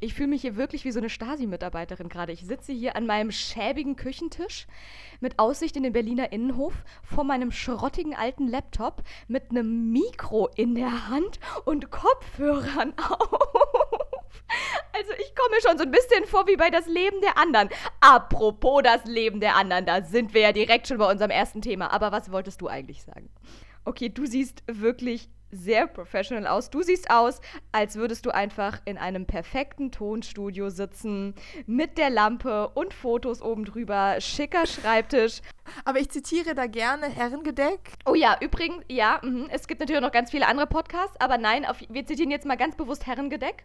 Ich fühle mich hier wirklich wie so eine Stasi-Mitarbeiterin gerade. Ich sitze hier an meinem schäbigen Küchentisch mit Aussicht in den Berliner Innenhof vor meinem schrottigen alten Laptop mit einem Mikro in der Hand und Kopfhörern auf. Also ich komme mir schon so ein bisschen vor wie bei das Leben der anderen. Apropos das Leben der anderen, da sind wir ja direkt schon bei unserem ersten Thema. Aber was wolltest du eigentlich sagen? Okay, du siehst wirklich sehr professional aus. Du siehst aus, als würdest du einfach in einem perfekten Tonstudio sitzen, mit der Lampe und Fotos oben drüber, schicker Schreibtisch. Aber ich zitiere da gerne Herrengedeck. Oh ja, übrigens, ja, mh, es gibt natürlich noch ganz viele andere Podcasts, aber nein, auf, wir zitieren jetzt mal ganz bewusst Herrengedeck.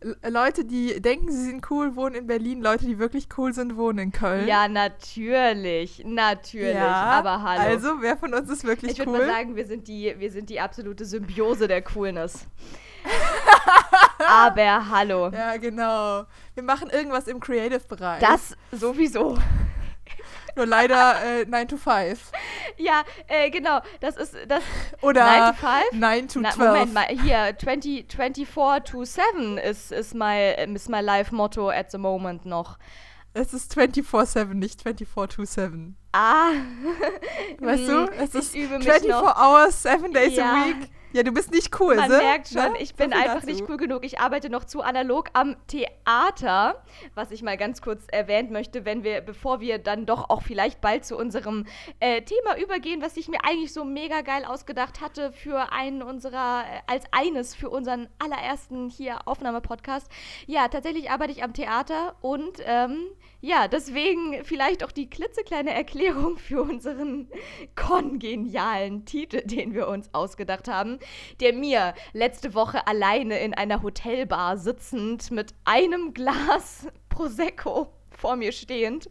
Leute, die denken, sie sind cool, wohnen in Berlin. Leute, die wirklich cool sind, wohnen in Köln. Ja, natürlich. Natürlich. Ja, aber hallo. Also, wer von uns ist wirklich ich cool? Ich würde mal sagen, wir sind, die, wir sind die absolute Symbiose der Coolness. aber hallo. Ja, genau. Wir machen irgendwas im Creative-Bereich. Das sowieso. Nur leider äh, 9 to 5. Ja, äh, genau. Das ist das. Oder 9 to 5? 9 to 12. Na, Moment mal, hier, 20, 24 to 7 ist, ist, my, ist my life motto at the moment noch. Es ist 24-7, nicht 24 to 7. Ah. Weißt du? Es ist ich übe mich 24 noch. hours, 7 days Ja. a week. Ja, du bist nicht cool, Man ne? merkt schon, Ne? ich So bin viel einfach dazu. nicht cool genug. Ich arbeite noch zu analog am Theater, was ich mal ganz kurz erwähnt möchte, wenn wir, bevor wir dann doch auch vielleicht bald zu unserem äh, Thema übergehen, was ich mir eigentlich so mega geil ausgedacht hatte für einen unserer, äh, als eines für unseren allerersten hier Aufnahmepodcast. Ja, tatsächlich arbeite ich am Theater und ähm, ja, deswegen vielleicht auch die klitzekleine Erklärung für unseren kongenialen Titel, den wir uns ausgedacht haben, der mir letzte Woche alleine in einer Hotelbar sitzend mit einem Glas Prosecco vor mir stehend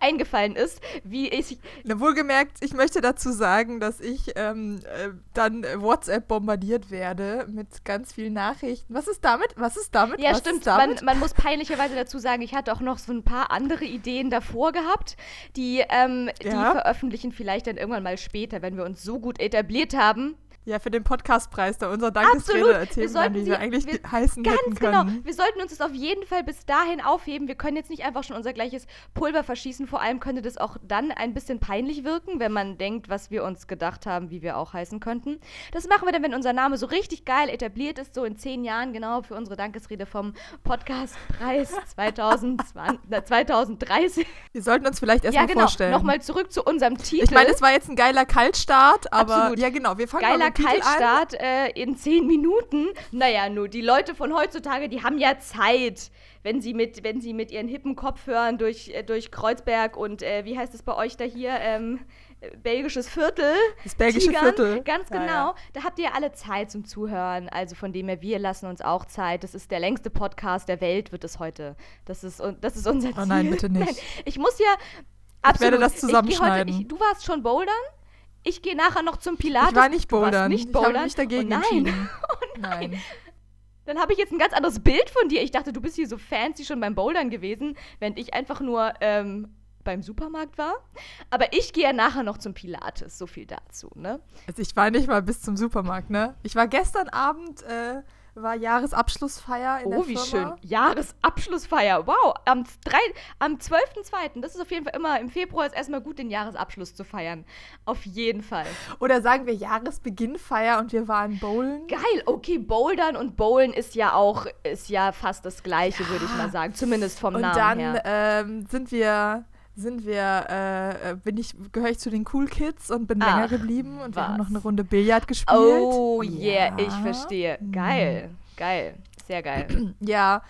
eingefallen ist, wie ich Na, wohlgemerkt, ich möchte dazu sagen, dass ich ähm, äh, dann äh, WhatsApp bombardiert werde mit ganz vielen Nachrichten. Was ist damit? Was ist damit? Ja, Was stimmt. Damit? Man, man muss peinlicherweise dazu sagen, ich hatte auch noch so ein paar andere Ideen davor gehabt, die, ähm, die Ja. veröffentlichen vielleicht dann irgendwann mal später, wenn wir uns so gut etabliert haben. Ja, für den Podcastpreis, da unser Absolut. Dankesrede Wir erzählen, sollten die wir eigentlich wir- heißen Ganz hätten genau. können. Wir sollten uns das auf jeden Fall bis dahin aufheben. Wir können jetzt nicht einfach schon unser gleiches Pulver verschießen. Vor allem könnte das auch dann ein bisschen peinlich wirken, wenn man denkt, was wir uns gedacht haben, wie wir auch heißen könnten. Das machen wir dann, wenn unser Name so richtig geil etabliert ist, so in zehn Jahren genau für unsere Dankesrede vom Podcastpreis 2020, na, 2030. Wir sollten uns vielleicht erstmal ja, genau. vorstellen. Nochmal zurück zu unserem Titel. ich meine, es war jetzt ein geiler Kaltstart, aber Absolut. ja genau, wir fangen Geiler Kaltstart äh, in zehn Minuten. Naja, nur die Leute von heutzutage, die haben ja Zeit, wenn sie mit, wenn sie mit ihren hippen Kopfhörern durch, äh, durch Kreuzberg und äh, wie heißt es bei euch da hier? Ähm, äh, belgisches Viertel. Das belgische Tigern. Viertel. Ganz Ja, genau. ja. Da habt ihr alle Zeit zum Zuhören. Also von dem her, wir lassen uns auch Zeit. Das ist der längste Podcast der Welt, wird es heute. Das ist, das ist unser Ziel. Oh nein, bitte nicht. Nein, ich muss ja. Absolut. werde das Ich zusammenschneiden. Heute, ich, du warst schon bouldern? Ich gehe nachher noch zum Pilates. Ich war nicht bouldern. Nicht Ich habe bouldern. mich dagegen oh nein. entschieden. Oh nein. Nein. Dann habe ich jetzt ein ganz anderes Bild von dir. Ich dachte, du bist hier so fancy schon beim Bouldern gewesen, während ich einfach nur ähm, beim Supermarkt war. Aber ich gehe ja nachher noch zum Pilates. So viel dazu, ne? Also ich war nicht mal bis zum Supermarkt, ne? Ich war gestern Abend, äh, war Jahresabschlussfeier in der Oh, wie Firma. schön. Jahresabschlussfeier. Wow. Am, am 12.02. Das ist auf jeden Fall immer, im Februar ist erstmal gut, den Jahresabschluss zu feiern. Auf jeden Fall. Oder sagen wir Jahresbeginnfeier und wir waren bowlen. Geil, okay, Bouldern und Bowlen ist ja auch, ist ja fast das Gleiche, würde ich mal sagen. Zumindest vom Und Namen dann her. ähm, sind wir, sind wir, äh, äh, bin ich, gehöre ich zu den Cool Kids und bin Ach, länger geblieben und wir haben was. noch eine Runde Billard gespielt. Oh yeah, ich Ja. verstehe. Geil, geil, sehr geil. Ja.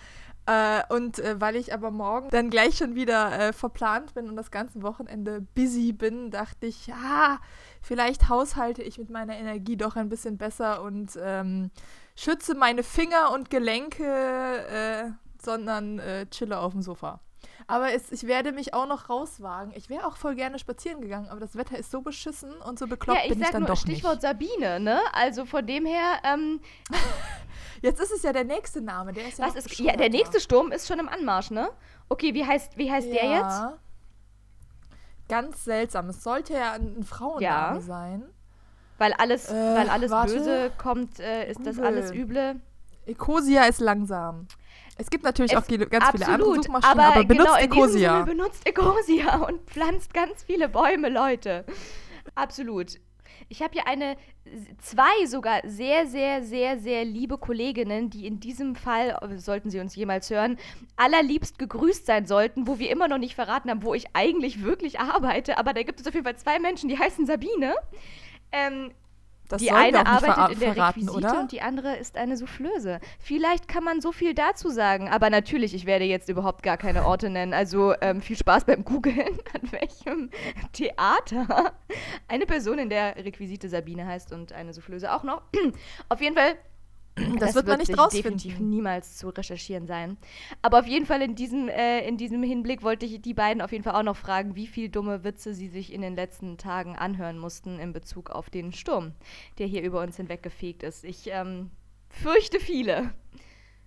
Äh, und äh, weil ich aber morgen dann gleich schon wieder äh, verplant bin und das ganze Wochenende busy bin, dachte ich, ja, vielleicht haushalte ich mit meiner Energie doch ein bisschen besser und ähm, schütze meine Finger und Gelenke, äh, sondern chille auf dem Sofa. Aber es, ich werde mich auch noch rauswagen. Ich wäre auch voll gerne spazieren gegangen, aber das Wetter ist so beschissen und so bekloppt ja, ich bin ich dann nur doch Stichwort nicht. Sabine, ne? Also von dem her, ähm, Jetzt ist es ja der nächste Name, der ist ja was ist, ja, der nächste Sturm ist schon im Anmarsch, ne? Okay, wie heißt, wie heißt der jetzt? Ja. Ganz seltsam. Es sollte ja ein ein Frauenname Ja. sein. Weil alles, Äh, weil alles warte. Böse kommt, äh, ist das Google. alles Üble. Ecosia ist langsam. Es gibt natürlich Es- auch viele, ganz viele andere Absolut, Suchmaschinen, aber, aber benutzt genau in diesem Ecosia. Benutzt Ecosia und pflanzt ganz viele Bäume, Leute. Absolut. Ich habe hier eine, zwei sogar sehr, sehr, sehr, sehr liebe Kolleginnen, die in diesem Fall, sollten sie uns jemals hören, allerliebst gegrüßt sein sollten, wo wir immer noch nicht verraten haben, wo ich eigentlich wirklich arbeite. Aber da gibt es auf jeden Fall zwei Menschen, die heißen Sabine. Ähm, Das die eine arbeitet in der verraten, Requisite oder? und die andere ist eine Soufflöse. Vielleicht kann man so viel dazu sagen, aber natürlich, ich werde jetzt überhaupt gar keine Orte nennen. Also ähm, viel Spaß beim Googlen, an welchem Theater eine Person in der Requisite Sabine heißt und eine Soufflöse auch noch. Auf jeden Fall Das, wird man nicht rausfinden. definitiv niemals zu recherchieren sein. Aber auf jeden Fall in diesem, äh, in diesem Hinblick wollte ich die beiden auf jeden Fall auch noch fragen, wie viel dumme Witze sie sich in den letzten Tagen anhören mussten in Bezug auf den Sturm, der hier über uns hinweggefegt ist. Ich ähm, fürchte viele.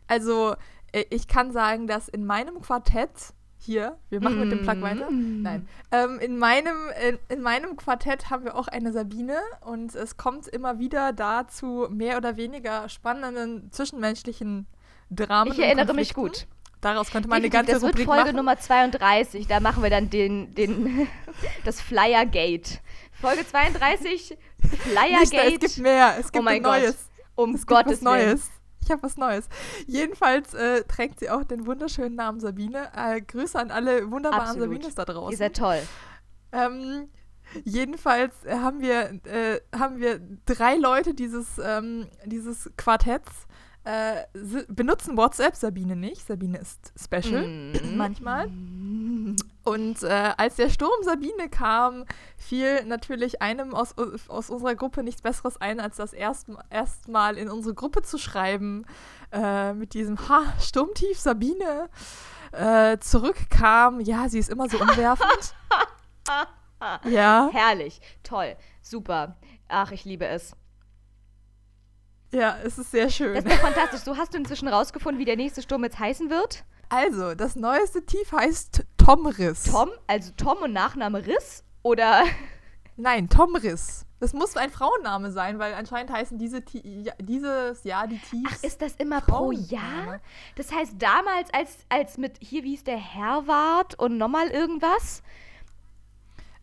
Also, äh, ich kann sagen, dass in meinem Quartett hier, wir machen mit dem Plug weiter. Mm. Nein. Ähm, in, meinem, in, in meinem Quartett haben wir auch eine Sabine und es kommt immer wieder dazu mehr oder weniger spannenden zwischenmenschlichen Dramen. Ich erinnere mich gut. Daraus könnte man eine Definitiv, ganze das wird Rubrik Folge machen. Nummer 32. Da machen wir dann den, den das Flyergate. Folge 32, Nicht, es gibt mehr. Es gibt Oh mein ein Neues. Gott. Um Es gibt Gottes Willen. Neues. Ich habe was Neues. Jedenfalls äh, trägt sie auch den wunderschönen Namen Sabine. Äh, Grüße an alle wunderbaren Absolut. Sabines da draußen. Ihr seid toll. Ähm, jedenfalls äh, haben wir, äh, haben wir drei Leute dieses, ähm, dieses Quartetts. Äh, benutzen WhatsApp, Sabine nicht. Sabine ist special Mhm. manchmal. Und äh, als der Sturm Sabine kam, fiel natürlich einem aus, aus unserer Gruppe nichts Besseres ein, als das erst- erstmal in unsere Gruppe zu schreiben äh, mit diesem Ha, Sturmtief Sabine äh, zurückkam. Ja, sie ist immer so umwerfend. ja, Herrlich, toll, super. Ach, ich liebe es. ja, es ist sehr schön. Das ist fantastisch. So hast du inzwischen rausgefunden, wie der nächste Sturm jetzt heißen wird? Also, das neueste Tief heißt Tomriss. Tom, also Tom und Nachname Riss? Oder Nein, Tomriss. Das muss ein Frauenname sein, weil anscheinend heißen diese ja, dieses Jahr die Tiefs. Ach, ist das immer pro. Jahr? Das heißt, damals, als, als mit, hier, wie hieß der, Herwart und nochmal irgendwas?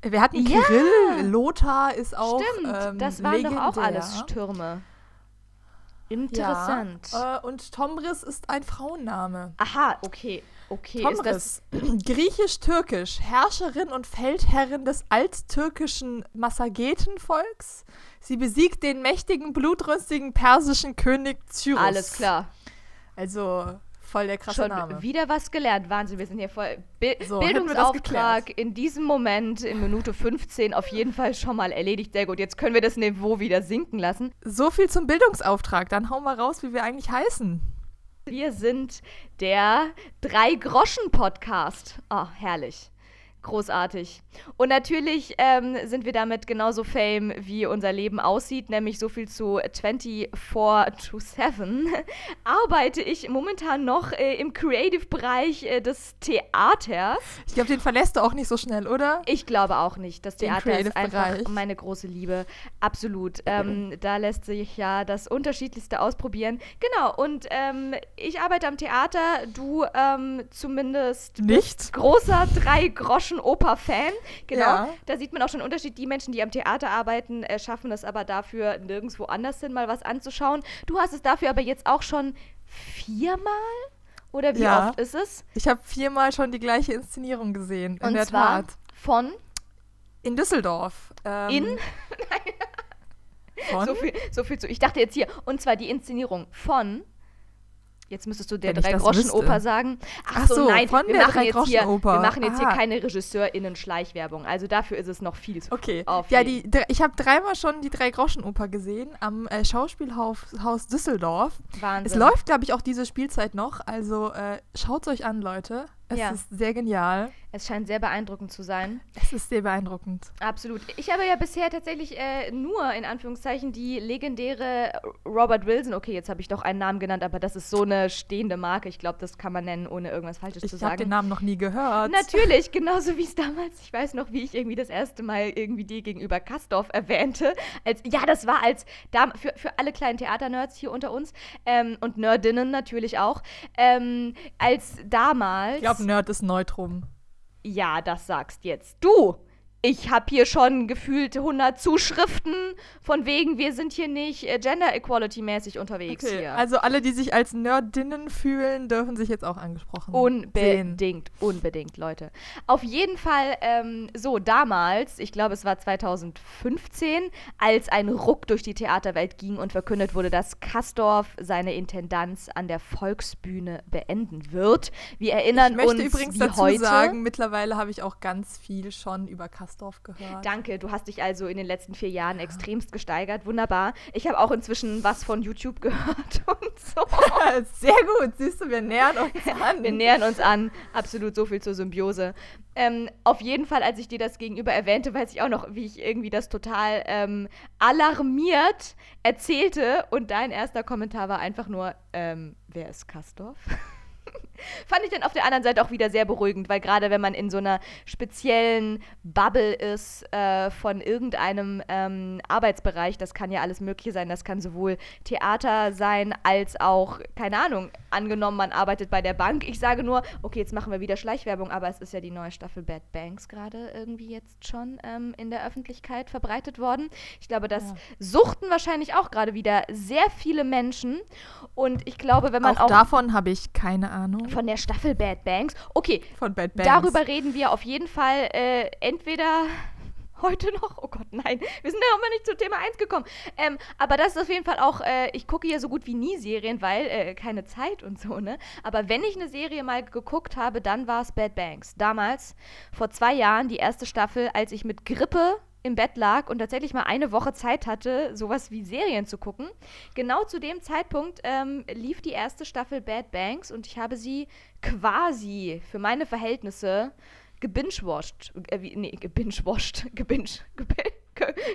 Wir hatten Ja. Kirill, Lothar ist auch. Stimmt, ähm, das waren doch auch legendär. alles Stürme. Interessant. Ja, äh, und Tomris ist ein Frauenname. Aha, okay. Okay. Tomris, griechisch-türkisch, Herrscherin und Feldherrin des alttürkischen Massagetenvolks. Sie besiegt den mächtigen, blutrünstigen persischen König Cyrus. Alles klar. Also voll der krasse Schon Name. wieder was gelernt. Wahnsinn, wir sind hier voll. Bi So, Bildungsauftrag in diesem Moment in Minute 15 auf jeden Fall schon mal erledigt. Sehr gut. Jetzt können wir das Niveau wieder sinken lassen. So viel zum Bildungsauftrag. Dann hauen wir raus, wie wir eigentlich heißen. Wir sind der Drei-Groschen-Podcast. Oh, herrlich. Großartig. Und natürlich ähm, sind wir damit genauso fame, wie unser Leben aussieht, nämlich so viel zu 24 to 7. Arbeite ich momentan noch äh, im Creative-Bereich äh, des Theaters. Ich glaube, den verlässt du auch nicht so schnell, oder? Ich glaube auch nicht. Das Theater ist einfach meine große Liebe. Absolut. Ähm, da lässt sich ja das Unterschiedlichste ausprobieren. Genau. Und ähm, ich arbeite am Theater. Du ähm, zumindest Nicht? bist großer Drei-Groschen-Oper-Fan. Genau. Ja. Da sieht man auch schon einen Unterschied. Die Menschen, die am Theater arbeiten, äh, schaffen es aber dafür, nirgendwo anders hin mal was anzuschauen. Du hast es dafür aber jetzt auch schon viermal? Oder wie Ja. oft ist es? Ich habe viermal schon die gleiche Inszenierung gesehen. In Und der zwar Tat. von In Düsseldorf. Ähm, In? Von? So viel, so viel zu. Ich dachte jetzt hier, und zwar die Inszenierung von. Jetzt müsstest du der Drei-Groschen-Oper sagen. Ach so, nein, von wir der machen jetzt hier, wir machen jetzt hier Ah. keine RegisseurInnen-Schleichwerbung. Also dafür ist es noch viel zu Okay. Auf ja, jeden. die, ich habe dreimal schon die Drei-Groschen-Oper gesehen am äh, Schauspielhaus Haus Düsseldorf. Wahnsinn. Es läuft, glaube ich, auch diese Spielzeit noch. Also äh, schaut es euch an, Leute. Es Ja. ist sehr genial. Es scheint sehr beeindruckend zu sein. Es ist sehr beeindruckend. Absolut. Ich habe ja bisher tatsächlich äh, nur in Anführungszeichen die legendäre Robert Wilson. Okay, jetzt habe ich doch einen Namen genannt, aber das ist so eine stehende Marke. Ich glaube, das kann man nennen, ohne irgendwas Falsches zu Ich habe sagen. den Namen noch nie gehört. Natürlich, genauso wie es damals, ich weiß noch, wie ich irgendwie das erste Mal irgendwie dir gegenüber Kastorf erwähnte. Als, ja, das war als, für, für alle kleinen Theaternerds hier unter uns ähm, und Nerdinnen natürlich auch, ähm, als damals, Ich glaube, Nerd ist Neutrum. ja, das sagst jetzt du. Ich habe hier schon gefühlt 100 Zuschriften von wegen, wir sind hier nicht äh, Gender Equality mäßig unterwegs hier. Also alle, die sich als Nerdinnen fühlen, dürfen sich jetzt auch angesprochen sehen. Unbedingt, unbedingt, Leute. Auf jeden Fall, ähm, so damals, ich glaube, es war 2015, als ein Ruck durch die Theaterwelt ging und verkündet wurde, dass Kastorf seine Intendanz an der Volksbühne beenden wird. Wir erinnern Ich möchte uns übrigens dazu heute. sagen, mittlerweile habe ich auch ganz viel schon über Kastorf gehört. Danke, du hast dich also in den letzten vier Jahren extremst gesteigert. Wunderbar. Ich habe auch inzwischen was von YouTube gehört und so. Sehr gut, siehst du, wir nähern uns an. Wir nähern uns an. Absolut so viel zur Symbiose. Ähm, auf jeden Fall, als ich dir das gegenüber erwähnte, weiß ich auch noch, wie ich irgendwie das total ähm, alarmiert erzählte. Und dein erster Kommentar war einfach nur, ähm, wer ist Kastorf? Fand ich dann auf der anderen Seite auch wieder sehr beruhigend, weil gerade wenn man in so einer speziellen Bubble ist äh, von irgendeinem ähm, Arbeitsbereich, das kann ja alles Mögliche sein, das kann sowohl Theater sein, als auch, keine Ahnung, angenommen, man arbeitet bei der Bank. Ich sage nur, okay, jetzt machen wir wieder Schleichwerbung, aber es ist ja die neue Staffel Bad Banks gerade irgendwie jetzt schon ähm, in der Öffentlichkeit verbreitet worden. Ich glaube, das Ja. suchten wahrscheinlich auch gerade wieder sehr viele Menschen. Und ich glaube, wenn man auch, auch, davon habe ich keine Ahnung. Von der Staffel Bad Banks, okay, Von Bad Banks. darüber reden wir auf jeden Fall äh, entweder heute noch, oh Gott, nein, wir sind ja noch mal nicht zu Thema 1 gekommen. Ähm, aber das ist auf jeden Fall auch, äh, ich gucke ja so gut wie nie Serien, weil äh, keine Zeit und so, ne? Aber wenn ich eine Serie mal geguckt habe, dann war es Bad Banks. Damals, vor zwei Jahren, die erste Staffel, als ich mit Grippe im Bett lag und tatsächlich mal eine Woche Zeit hatte, sowas wie Serien zu gucken. Genau zu dem Zeitpunkt ähm, lief die erste Staffel Bad Banks und ich habe sie quasi für meine Verhältnisse gebingewashed. Äh, nee, gebingewashed. Gebinge. Gebinge.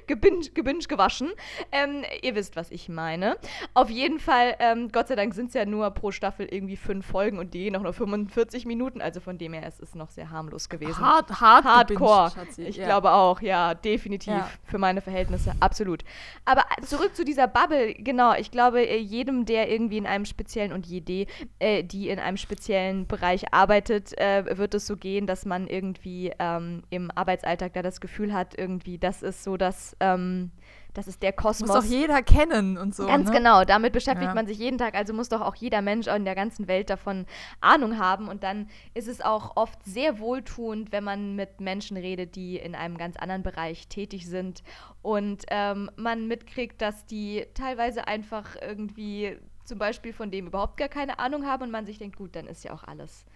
Gebinge, gebinge gewaschen. Ähm, ihr wisst, was ich meine. Auf jeden Fall, ähm, Gott sei Dank sind es ja nur pro Staffel irgendwie fünf Folgen und die gehen auch nur 45 Minuten. Also von dem her es ist es noch sehr harmlos gewesen. Hard, hard Hardcore. gebinged. Ich Ja. glaube auch, ja, definitiv. Ja. Für meine Verhältnisse, absolut. Aber äh, zurück zu dieser Bubble, genau. Ich glaube, äh, jedem, der irgendwie in einem speziellen und jede, äh, die in einem speziellen Bereich arbeitet, äh, wird es so gehen, dass man irgendwie ähm, im Arbeitsalltag da das Gefühl hat, irgendwie, das ist so das, ähm, das ist der Muss Kosmos. doch jeder kennen und so. Ganz ne? genau, damit beschäftigt Ja. man sich jeden Tag, also muss doch auch jeder Mensch in der ganzen Welt davon Ahnung haben und dann ist es auch oft sehr wohltuend, wenn man mit Menschen redet, die in einem ganz anderen Bereich tätig sind und ähm, man mitkriegt, dass die teilweise einfach irgendwie zum Beispiel von dem überhaupt gar keine Ahnung haben und man sich denkt, gut, dann ist ja auch alles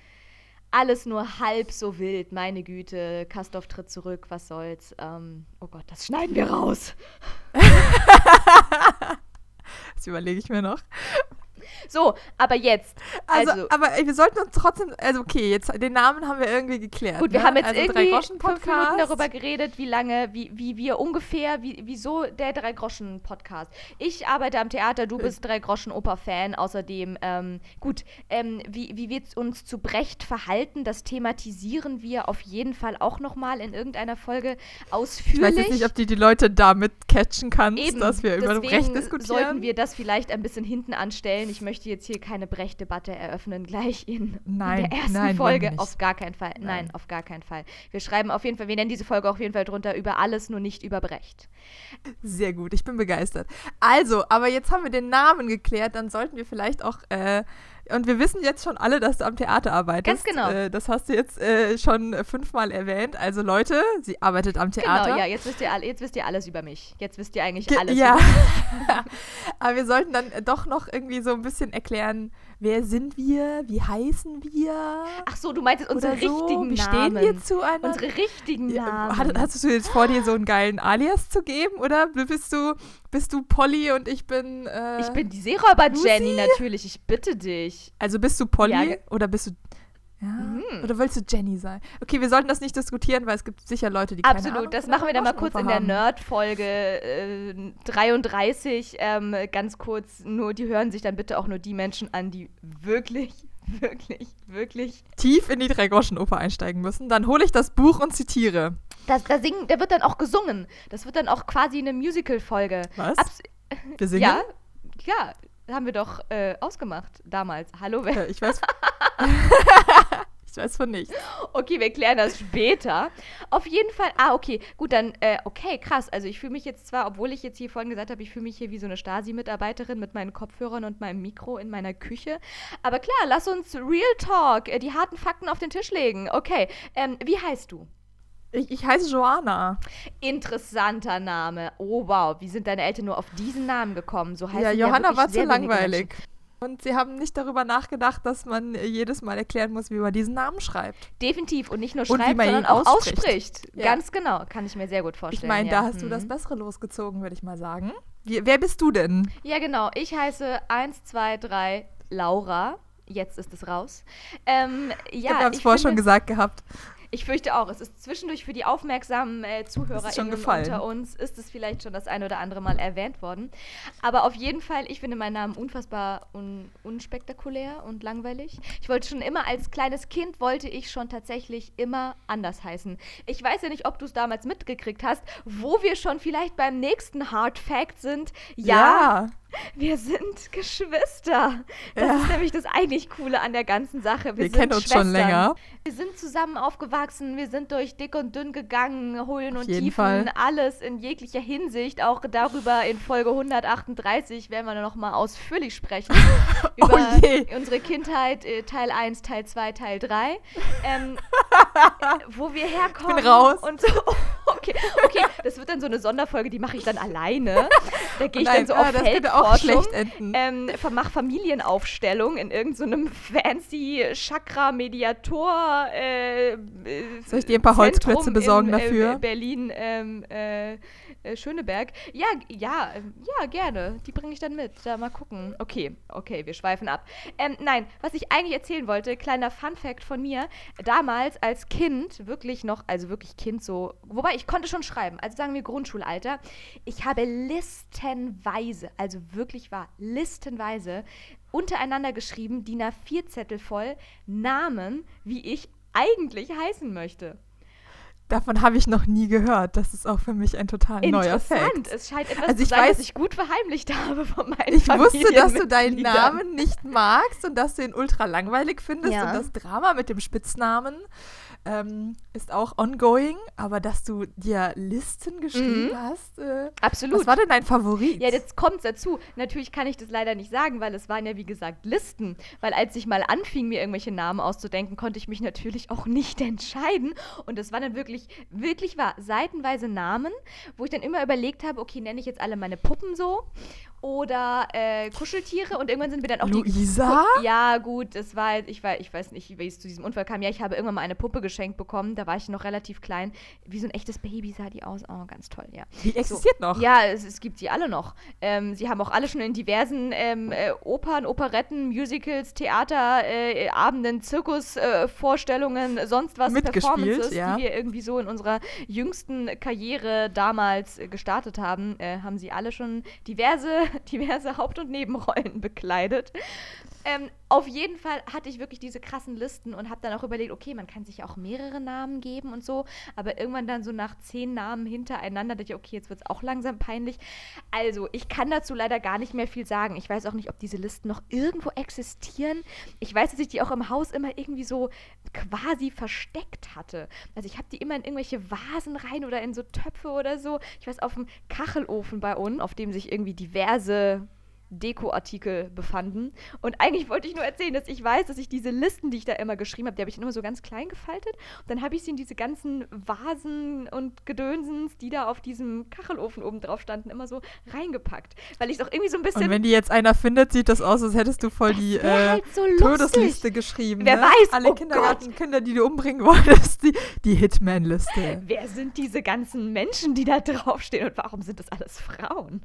alles nur halb so wild, meine Güte. Kastorf tritt zurück, was soll's. Ähm, oh Gott, das schneiden wir raus. Das überlege ich mir noch. So, aber jetzt. Also, Also, aber ey, wir sollten uns trotzdem, also okay, jetzt den Namen haben wir irgendwie geklärt. Gut, wir ne? haben jetzt also irgendwie fünf Minuten darüber geredet, wie lange, wie, wie wir ungefähr, wie, wieso der Drei-Groschen-Podcast. Ich arbeite am Theater, du bist Drei-Groschen-Oper-Fan. Außerdem, ähm, gut, ähm, wie, wie wir uns zu Brecht verhalten, das thematisieren wir auf jeden Fall auch nochmal in irgendeiner Folge ausführlich. Ich weiß jetzt nicht, ob die die Leute damit catchen kannst, Eben, dass wir über Brecht diskutieren. sollten wir das vielleicht ein bisschen hinten anstellen. Ich möchte jetzt hier keine Brecht-Debatte eröffnen, gleich in, Nein, in der ersten nein, Folge. Auf gar keinen Fall. Nein. Nein. auf gar keinen Fall. Wir schreiben auf jeden Fall, wir nennen diese Folge auf jeden Fall drunter über alles, nur nicht über Brecht. Sehr gut, ich bin begeistert. Also, aber jetzt haben wir den Namen geklärt, dann sollten wir vielleicht auch, äh, und wir wissen jetzt schon alle, dass du am Theater arbeitest. Ganz genau. Äh, das hast du jetzt äh, schon fünfmal erwähnt. Also Leute, sie arbeitet am Theater. Genau, ja, jetzt wisst, ihr all, jetzt wisst ihr alles über mich. Jetzt wisst ihr eigentlich Ge- alles ja. über mich. Aber wir sollten dann doch noch irgendwie so ein bisschen erklären, wer sind wir, wie heißen wir? Ach so, du meintest unsere oder so. richtigen Wie Namen. stehen wir zu einer? Unsere richtigen Namen. hat- Hast du jetzt vor dir so einen geilen Alias zu geben oder bist du, bist du Polly und ich bin. Äh, ich bin die Seeräuber-Jenny Lucy? natürlich, ich bitte dich. Also bist du Polly Ja, oder bist du. Ja. Mhm. Oder willst du Jenny sein? Okay, wir sollten das nicht diskutieren, weil es gibt sicher Leute, die keine Absolut, Ahnung das machen wir dann mal kurz in der. Nerd-Folge äh, 33. Ähm, ganz kurz, nur die hören sich dann bitte auch nur die Menschen an, die wirklich, wirklich, wirklich. tief in die Dreigroschenoper einsteigen müssen. Dann hole ich das Buch und zitiere. Das, da, singen, da wird dann auch gesungen. Das wird dann auch quasi eine Musical-Folge. Was? Abs Wir singen? Ja, ja, haben wir doch äh, ausgemacht damals. Hallo, wer? Äh, Ich weiß. ich weiß von nichts. Okay, wir klären das später. Auf jeden Fall, ah, okay, gut, dann, äh, okay, krass. Also ich fühle mich jetzt zwar, obwohl ich jetzt hier vorhin gesagt habe, ich fühle mich hier wie so eine Stasi-Mitarbeiterin mit meinen Kopfhörern und meinem Mikro in meiner Küche. Aber klar, lass uns Real Talk, äh, die harten Fakten auf den Tisch legen. Okay, ähm, wie heißt du? Ich, ich heiße Joanna. Interessanter Name. Oh, wow, wie sind deine Eltern nur auf diesen Namen gekommen? So heißt Ja, Johanna war zu langweilig. Und sie haben nicht darüber nachgedacht, dass man jedes Mal erklären muss, wie man diesen Namen schreibt. Definitiv und nicht nur schreibt, sondern auch ausspricht. ausspricht. Ja. Ganz genau, kann ich mir sehr gut Ich vorstellen. meine, ja. da hast du das Mhm. Bessere losgezogen, würde ich mal sagen. Wie, wer bist du denn? Ja, genau. Ich heiße 1, 2, 3 Laura. Jetzt ist es raus. Ähm, ja, wir haben es ich vorher schon gesagt gehabt. Ich fürchte auch. Es ist zwischendurch für die aufmerksamen äh, Zuhörer unter uns, ist es vielleicht schon das ein oder andere Mal erwähnt worden. Aber auf jeden Fall, ich finde meinen Namen unfassbar un unspektakulär und langweilig. Ich wollte schon immer, als kleines Kind wollte ich schon tatsächlich immer anders heißen. Ich weiß ja nicht, ob du es damals mitgekriegt hast, wo wir schon vielleicht beim nächsten Hard Fact sind. Ja, wir sind Geschwister. Das Ja. ist nämlich das eigentlich Coole an der ganzen Sache. Wir, Wir sind kennen uns schon Schwestern. länger. Wir sind zusammen aufgewachsen, wir sind durch dick und dünn gegangen, Auf und Tiefen, Fall. alles in jeglicher Hinsicht. Auch darüber in Folge 138 werden wir noch mal ausführlich sprechen. Oh über je. unsere Kindheit, äh, Teil 1, Teil 2, Teil 3. Ähm, äh, wo wir herkommen. bin raus. Und so, okay, okay, das wird dann so eine Sonderfolge, die mache ich dann alleine. Da gehe ich Nein, dann so ah, auf das Feldforschung. schlecht enden. Ähm, mach Familienaufstellung in irgendeinem fancy Chakra-Mediator. Äh, äh, Soll ich dir ein paar Holzklötze besorgen in, dafür? Äh, Berlin, ähm, äh, äh, Schöneberg. Ja, ja, ähm, ja, gerne. Die bringe ich dann mit. Da mal gucken. Okay, okay, wir schweifen ab. Ähm, nein, was ich eigentlich erzählen wollte, kleiner Fun-Fact von mir. Damals als Kind, wirklich noch, also wirklich Kind so, wobei ich konnte schon schreiben, also sagen wir Grundschulalter, ich habe listenweise, also wirklich war, listenweise untereinander geschrieben, DIN A4 Zettel voll, Namen, wie ich eigentlich heißen möchte. Davon habe ich noch nie gehört. Das ist auch für mich ein total neuer Interessant. Fact. Es scheint etwas Also zu ich sein, weiß- das ich gut verheimlicht habe von meinen Ich wusste, dass du deinen. Namen nicht magst und dass du ihn ultra langweilig findest. Ja. Und das Drama mit dem Spitznamen ähm, ist auch ongoing. Aber dass du dir Listen geschrieben Mhm. hast, äh, Absolut. was war denn dein Favorit? Ja, jetzt kommt's dazu. Natürlich kann ich das leider nicht sagen, weil es waren ja wie gesagt Listen. Weil als ich mal anfing, mir irgendwelche Namen auszudenken, konnte ich mich natürlich auch nicht entscheiden. Und das waren dann wirklich, wirklich war seitenweise Namen, wo ich dann immer überlegt habe, okay, nenne ich jetzt alle meine Puppen so oder äh, Kuscheltiere und irgendwann sind wir dann auch die Luisa? Ja, gut, das war, ich, war, ich weiß nicht, wie es zu diesem Unfall kam. Ja, ich habe irgendwann mal eine Puppe geschenkt bekommen, da war ich noch relativ klein. Wie so ein echtes Baby sah die aus. Oh, ganz toll, ja. Die existiert noch. Ja, es, es gibt sie alle noch. Ähm, sie haben auch alle schon in diversen ähm, äh, Opern, Operetten, Musicals, Theater, äh, Abenden, Zirkusvorstellungen, äh, sonst was, Performances, ja. die wir irgendwie so in unserer jüngsten Karriere damals äh, gestartet haben, äh, haben sie alle schon diverse, diverse Haupt- und Nebenrollen bekleidet. Ähm, auf jeden Fall hatte ich wirklich diese krassen Listen und habe dann auch überlegt, okay, man kann sich auch mehrere Namen geben und so, aber irgendwann dann so nach zehn Namen hintereinander dachte ich, okay, jetzt wird es auch langsam peinlich. Also, ich kann dazu leider gar nicht mehr viel sagen. Ich weiß auch nicht, ob diese Listen noch irgendwo existieren. Ich weiß, dass ich die auch im Haus immer irgendwie so quasi versteckt hatte. Also, ich habe die immer in irgendwelche Vasen rein oder in so Töpfe oder so. Ich weiß, auf dem Kachelofen bei uns, auf dem sich irgendwie diverse Dekoartikel befanden. Und eigentlich wollte ich nur erzählen, dass ich weiß, dass ich diese Listen, die ich da immer geschrieben habe, die habe ich immer so ganz klein gefaltet. Und dann habe ich sie in diese ganzen Vasen und Gedönsens, die da auf diesem Kachelofen oben drauf standen, immer so reingepackt. Weil ich es auch irgendwie so ein bisschen. Und wenn die jetzt einer findet, sieht das aus, als hättest du voll die äh, halt so lustig. Todesliste geschrieben. Wer ne? weiß, Alle oh Kindergartenkinder, die du umbringen wolltest, die, die Hitman-Liste. Wer sind diese ganzen Menschen, die da draufstehen und warum sind das alles Frauen?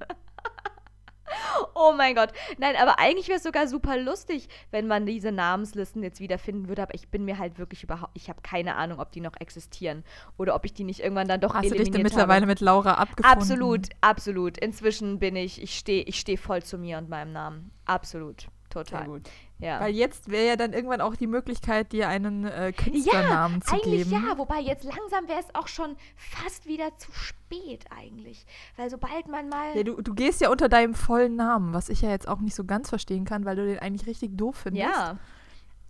Oh mein Gott. Nein, aber eigentlich wäre es sogar super lustig, wenn man diese Namenslisten jetzt wiederfinden würde. Aber ich bin mir halt wirklich überhaupt, ich habe keine Ahnung, ob die noch existieren oder ob ich die nicht irgendwann dann doch Hast du eliminiert dich denn mittlerweile habe. mit Laura abgefunden? Absolut, absolut. Inzwischen bin ich, ich stehe ich steh voll zu mir und meinem Namen. Absolut. Total. Ja. Weil jetzt wäre ja dann irgendwann auch die Möglichkeit, dir einen äh, Künstlernamen zu eigentlich geben. ja, wobei jetzt langsam wäre es auch schon fast wieder zu spät eigentlich. Weil sobald man mal. Ja, du, du gehst ja unter deinem vollen Namen, was ich ja jetzt auch nicht so ganz verstehen kann, weil du den eigentlich richtig doof findest. ja.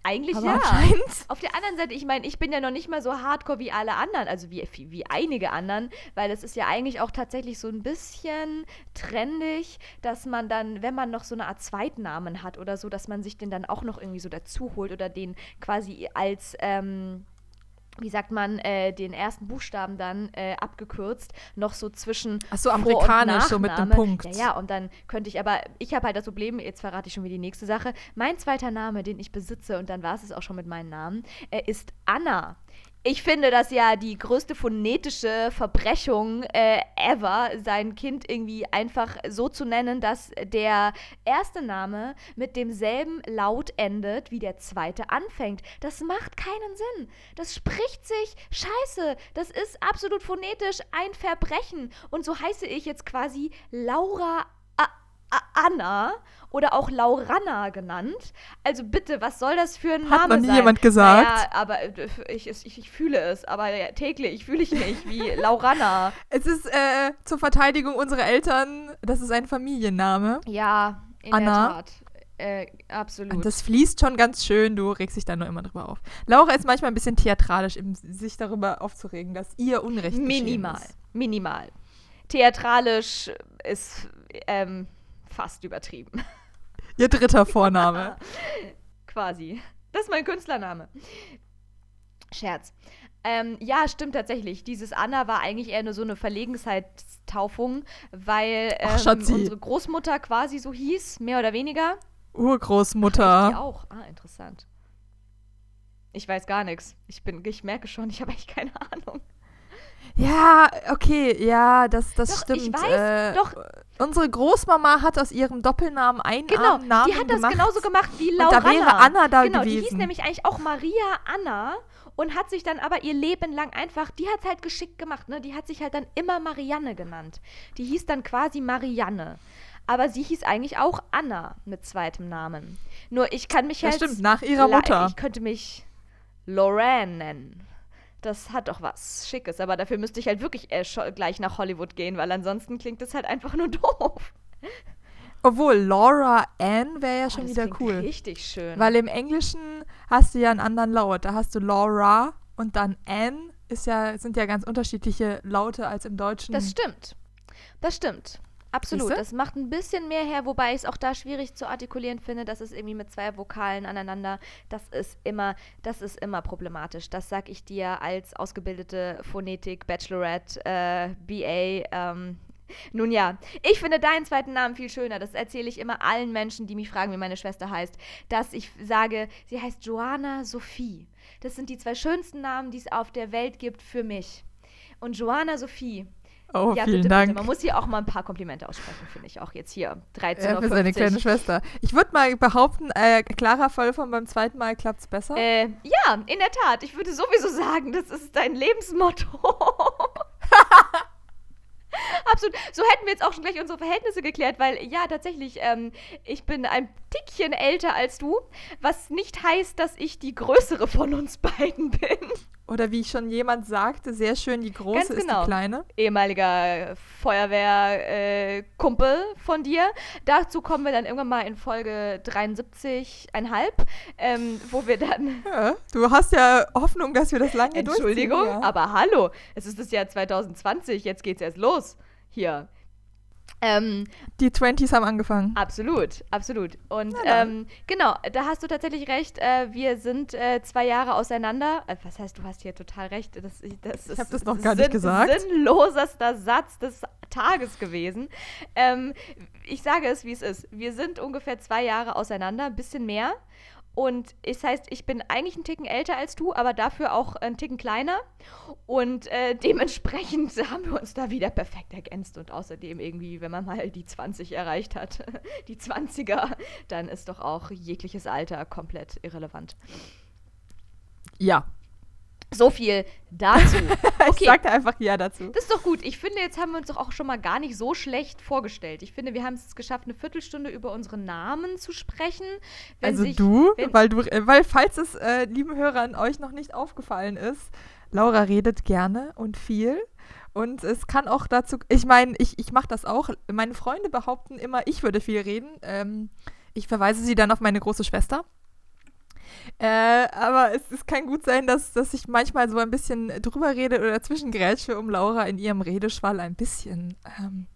Eigentlich Aber ja. Auf der anderen Seite, ich meine, ich bin ja noch nicht mal so hardcore wie alle anderen, also wie, wie, wie einige anderen, weil es ist ja eigentlich auch tatsächlich so ein bisschen trendig, dass man dann, wenn man noch so eine Art Zweitnamen hat oder so, dass man sich den dann auch noch irgendwie so dazu holt oder den quasi als, ähm, wie sagt man, äh, den ersten Buchstaben dann äh, abgekürzt, noch so zwischen Ach so, Vor- und amerikanisch, so mit einem. Punkt. Ja, ja, und dann könnte ich aber, ich habe halt das Problem, jetzt verrate ich schon wieder die nächste Sache. Mein zweiter Name, den ich besitze, und dann war es es auch schon mit meinem Namen, äh, ist Anna. Ich finde das ja die größte phonetische Verbrechung äh, ever, sein Kind irgendwie einfach so zu nennen, dass der erste Name mit demselben Laut endet, wie der zweite anfängt. Das macht keinen Sinn. Das spricht sich scheiße. Das ist absolut phonetisch ein Verbrechen. Und so heiße ich jetzt quasi Laura Anna oder auch Lauranna genannt. Also bitte, was soll das für ein Hat Name noch nie sein? jemand gesagt. Naja, aber äh, ich, ich, ich fühle es, aber ja, täglich fühle ich mich wie Lauranna. Es ist äh, zur Verteidigung unserer Eltern, das ist ein Familienname. Ja, in Anna? der Tat. Äh, absolut. Und das fließt schon ganz schön, du regst dich da nur immer drüber auf. Laura ist manchmal ein bisschen theatralisch, sich darüber aufzuregen, dass ihr Unrecht Minimal. ist. Minimal. Theatralisch ist ähm, fast übertrieben. Ihr dritter Vorname. Quasi. Das ist mein Künstlername. Scherz. Ähm, ja, stimmt tatsächlich. Dieses Anna war eigentlich eher nur so eine Verlegenheitstaufung, weil Ach, ähm, Schatzi. unsere Großmutter quasi so hieß, mehr oder weniger. Urgroßmutter. auch. Ah, interessant. Ich weiß gar nichts. Ich bin, ich merke schon, ich habe echt keine Ahnung. Ja, okay, ja, das, das Doch, stimmt. ich weiß, äh, doch. Unsere Großmama hat aus ihrem Doppelnamen einen Genau, Namen die hat das gemacht. genauso gemacht wie Laura. da wäre Anna da genau, die hieß gewesen. nämlich eigentlich auch Maria Anna und hat sich dann aber ihr Leben lang einfach, die hat es halt geschickt gemacht, ne? Die hat sich halt dann immer Marianne genannt. Die hieß dann quasi Marianne. Aber sie hieß eigentlich auch Anna mit zweitem Namen. Nur ich kann mich Das halt. stimmt, nach ihrer Mutter. Ich könnte mich Lorraine nennen. Das hat doch was Schickes, aber dafür müsste ich halt wirklich äh, gleich nach Hollywood gehen, weil ansonsten klingt das halt einfach nur doof. Obwohl, Laura Ann wäre ja Oh, schon das wieder cool. Richtig schön. Weil im Englischen hast du ja einen anderen Laut. Da hast du Laura und dann Ann ist ja, sind ja ganz unterschiedliche Laute als im Deutschen. Das stimmt. Das stimmt. Absolut. Siehste? Das macht ein bisschen mehr her, wobei ich es auch da schwierig zu artikulieren finde, dass es irgendwie mit zwei Vokalen aneinander, das ist immer, das ist immer problematisch. Das sag ich dir als ausgebildete Phonetik, Bachelorette, äh, BA, ähm, nun ja, ich finde deinen zweiten Namen viel schöner. Das erzähle ich immer allen Menschen, die mich fragen, wie meine Schwester heißt, dass ich sage, sie heißt Joanna Sophie. Das sind die zwei schönsten Namen, die es auf der Welt gibt für mich. Und Joanna Sophie, oh, ja, vielen bitte, Dank. Bitte. Man muss hier auch mal ein paar Komplimente aussprechen, finde ich. Auch jetzt hier. 13 Ja, für seine kleine Schwester. Ich würde mal behaupten, äh, Clara Vollform beim zweiten Mal klappt es besser. Äh, ja, in der Tat. Ich würde sowieso sagen, das ist dein Lebensmotto. Absolut. So hätten wir jetzt auch schon gleich unsere Verhältnisse geklärt, weil ja, tatsächlich, ähm, ich bin ein Tickchen älter als du, was nicht heißt, dass ich die größere von uns beiden bin. Oder wie schon jemand sagte, sehr schön, die große Ganz ist genau. die kleine. Ehemaliger Feuerwehrkumpel äh, von dir. Dazu kommen wir dann irgendwann mal in Folge 73,5, ähm, wo wir dann Ja, du hast ja Hoffnung, dass wir das lange Entschuldigung, durchziehen. Ja. aber hallo, es ist das Jahr 2020, jetzt geht's erst los. Hier. Ähm, Die 20s haben angefangen. absolut, absolut. Und ähm, genau, da hast du tatsächlich recht. Äh, wir sind äh, zwei Jahre auseinander. Äh, was heißt, du hast hier total recht. Das, ich das ist hab das noch gar nicht gesagt. sinnlosester Satz des Tages gewesen. Ähm, ich sage es, wie es ist. Wir sind ungefähr zwei Jahre auseinander, ein bisschen mehr. Und es heißt, ich bin eigentlich einen Ticken älter als du, aber dafür auch einen Ticken kleiner. Und äh, dementsprechend haben wir uns da wieder perfekt ergänzt. Und außerdem irgendwie, wenn man mal die 20 erreicht hat, die 20er, dann ist doch auch jegliches Alter komplett irrelevant. Ja. So viel dazu. Ich sagte einfach ja dazu. Das ist doch gut. Ich finde, jetzt haben wir uns doch auch schon mal gar nicht so schlecht vorgestellt. Ich finde, wir haben es geschafft, eine Viertelstunde über unsere Namen zu sprechen. Wenn also sich, du, weil du, äh, weil falls es äh, lieben Hörern euch noch nicht aufgefallen ist, Laura redet gerne und viel. Und es kann auch dazu, ich meine, ich, ich mache das auch. Meine Freunde behaupten immer, ich würde viel reden. Ähm, ich verweise sie dann auf meine große Schwester. Äh, aber es, es kann gut sein, dass, dass ich manchmal so ein bisschen drüber rede oder zwischengrätsche, um Laura in ihrem Redeschwall ein bisschen ähm,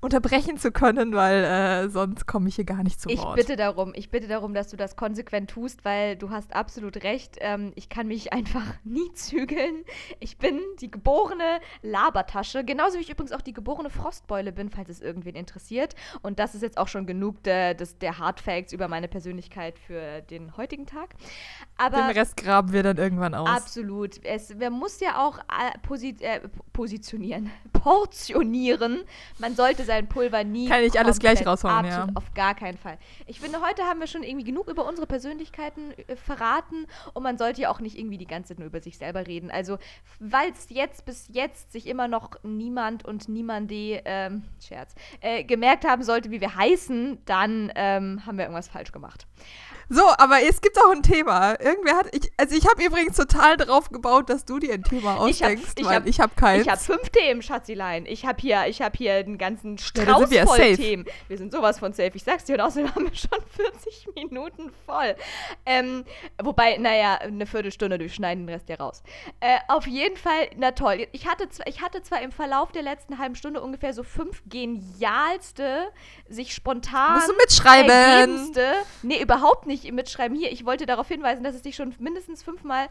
unterbrechen zu können, weil äh, sonst komme ich hier gar nicht zu Wort. Ich bitte darum, ich bitte darum, dass du das konsequent tust, weil du hast absolut recht. Ähm, ich kann mich einfach nie zügeln. Ich bin die geborene Labertasche, genauso wie ich übrigens auch die geborene Frostbeule bin, falls es irgendwen interessiert. Und das ist jetzt auch schon genug der, des, der Hardfacts über meine Persönlichkeit für den heutigen Tag. Aber den Rest graben wir dann irgendwann aus. Absolut. Es, man muss ja auch äh, posi äh, positionieren, portionieren. Man sollte sein Pulver nie. Kann ich alles gleich raushauen, absolut, ja. Auf gar keinen Fall. Ich finde, heute haben wir schon irgendwie genug über unsere Persönlichkeiten äh, verraten und man sollte ja auch nicht irgendwie die ganze Zeit nur über sich selber reden. Also, weil es jetzt bis jetzt sich immer noch niemand und niemande, ähm, Scherz, äh, gemerkt haben sollte, wie wir heißen, dann ähm, haben wir irgendwas falsch gemacht. So, aber es gibt auch ein Thema. Irgendwer hat, ich, also ich habe übrigens total drauf gebaut, dass du dir ein Thema ausdenkst, ich hab, ich weil hab, ich habe keins. Ich habe fünf Themen, Schatzilein. Ich habe hier, ich habe hier einen ganzen Strauß ja, voll safe. Themen. Wir sind sowas von safe. Ich sag's dir, und außerdem haben wir schon 40 Minuten voll. Ähm, wobei, naja, eine Viertelstunde durchschneiden den Rest ja raus. Äh, auf jeden Fall, na toll. Ich hatte, zwar, ich hatte zwar im Verlauf der letzten halben Stunde ungefähr so fünf genialste, sich spontan Musst du mitschreiben? Nee, überhaupt nicht nicht mitschreiben. Hier, ich wollte darauf hinweisen, dass es sich schon mindestens fünfmal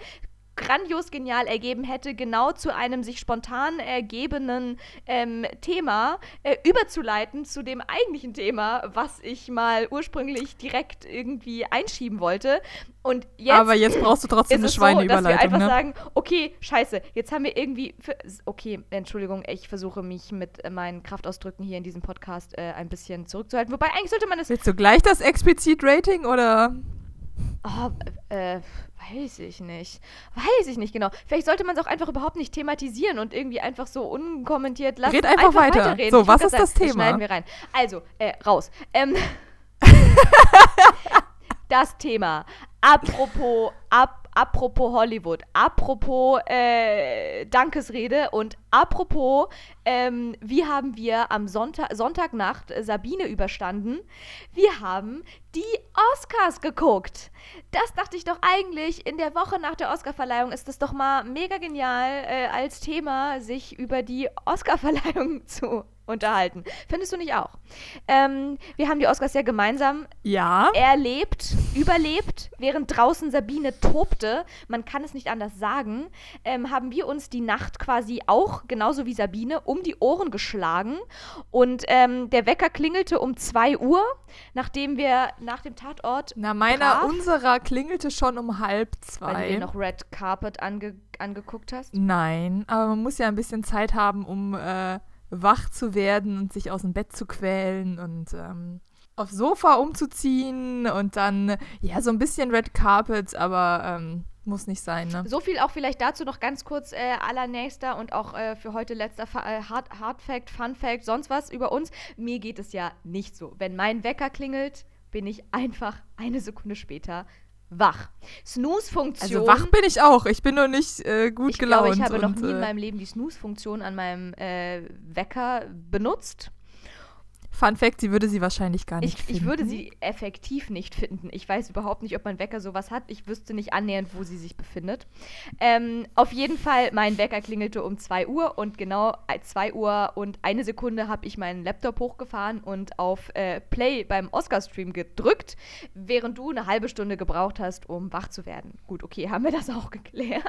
grandios genial ergeben hätte, genau zu einem sich spontan ergebenen ähm, Thema äh, überzuleiten zu dem eigentlichen Thema, was ich mal ursprünglich direkt irgendwie einschieben wollte. Und jetzt Aber jetzt brauchst du trotzdem eine Schweineüberleitung. So, dass wir einfach ne? sagen, okay, scheiße, jetzt haben wir irgendwie. Für, okay, Entschuldigung, ich versuche mich mit äh, meinen Kraftausdrücken hier in diesem Podcast äh, ein bisschen zurückzuhalten. Wobei eigentlich sollte man es. Willst du gleich das Explizit-Rating oder? Oh, äh, weiß ich nicht. Weiß ich nicht genau. Vielleicht sollte man es auch einfach überhaupt nicht thematisieren und irgendwie einfach so unkommentiert lassen. Red einfach, einfach weiter. Weiterreden. So, ich was ist das, das Thema? Schneiden wir rein. Also, äh, raus. Ähm, das Thema. Apropos, ap, apropos Hollywood, apropos äh, Dankesrede und apropos, ähm, wie haben wir am Sonntag, Sonntagnacht Sabine überstanden? Wir haben die Oscars geguckt. Das dachte ich doch eigentlich, in der Woche nach der Oscarverleihung ist es doch mal mega genial, äh, als Thema sich über die Oscarverleihung zu unterhalten. Findest du nicht auch? Ähm, wir haben die Oscars ja gemeinsam ja. erlebt, überlebt, während draußen Sabine tobte. Man kann es nicht anders sagen. Ähm, haben wir uns die Nacht quasi auch, genauso wie Sabine, um die Ohren geschlagen. Und ähm, der Wecker klingelte um 2 Uhr, nachdem wir nach dem Tatort. Na, meiner, brav, unserer klingelte schon um halb zwei. Weil du dir noch Red Carpet ange angeguckt hast? Nein, aber man muss ja ein bisschen Zeit haben, um. Äh wach zu werden und sich aus dem Bett zu quälen und ähm, aufs Sofa umzuziehen und dann, ja, so ein bisschen Red Carpet, aber ähm, muss nicht sein, ne? So viel auch vielleicht dazu noch ganz kurz äh, allernächster und auch äh, für heute letzter Fa äh, Hard, Hard Fact, Fun Fact, sonst was über uns. Mir geht es ja nicht so. Wenn mein Wecker klingelt, bin ich einfach eine Sekunde später wach. Snooze-Funktion. Also wach bin ich auch. Ich bin nur nicht äh, gut ich gelaunt. Ich glaube, ich habe und, noch nie in äh, meinem Leben die Snooze-Funktion an meinem äh, Wecker benutzt. Fun Fact, sie würde sie wahrscheinlich gar nicht ich, finden. Ich würde sie effektiv nicht finden. Ich weiß überhaupt nicht, ob mein Wecker sowas hat. Ich wüsste nicht annähernd, wo sie sich befindet. Ähm, auf jeden Fall, mein Wecker klingelte um 2 Uhr und genau 2 Uhr und eine Sekunde habe ich meinen Laptop hochgefahren und auf äh, Play beim Oscar-Stream gedrückt, während du eine halbe Stunde gebraucht hast, um wach zu werden. Gut, okay, haben wir das auch geklärt.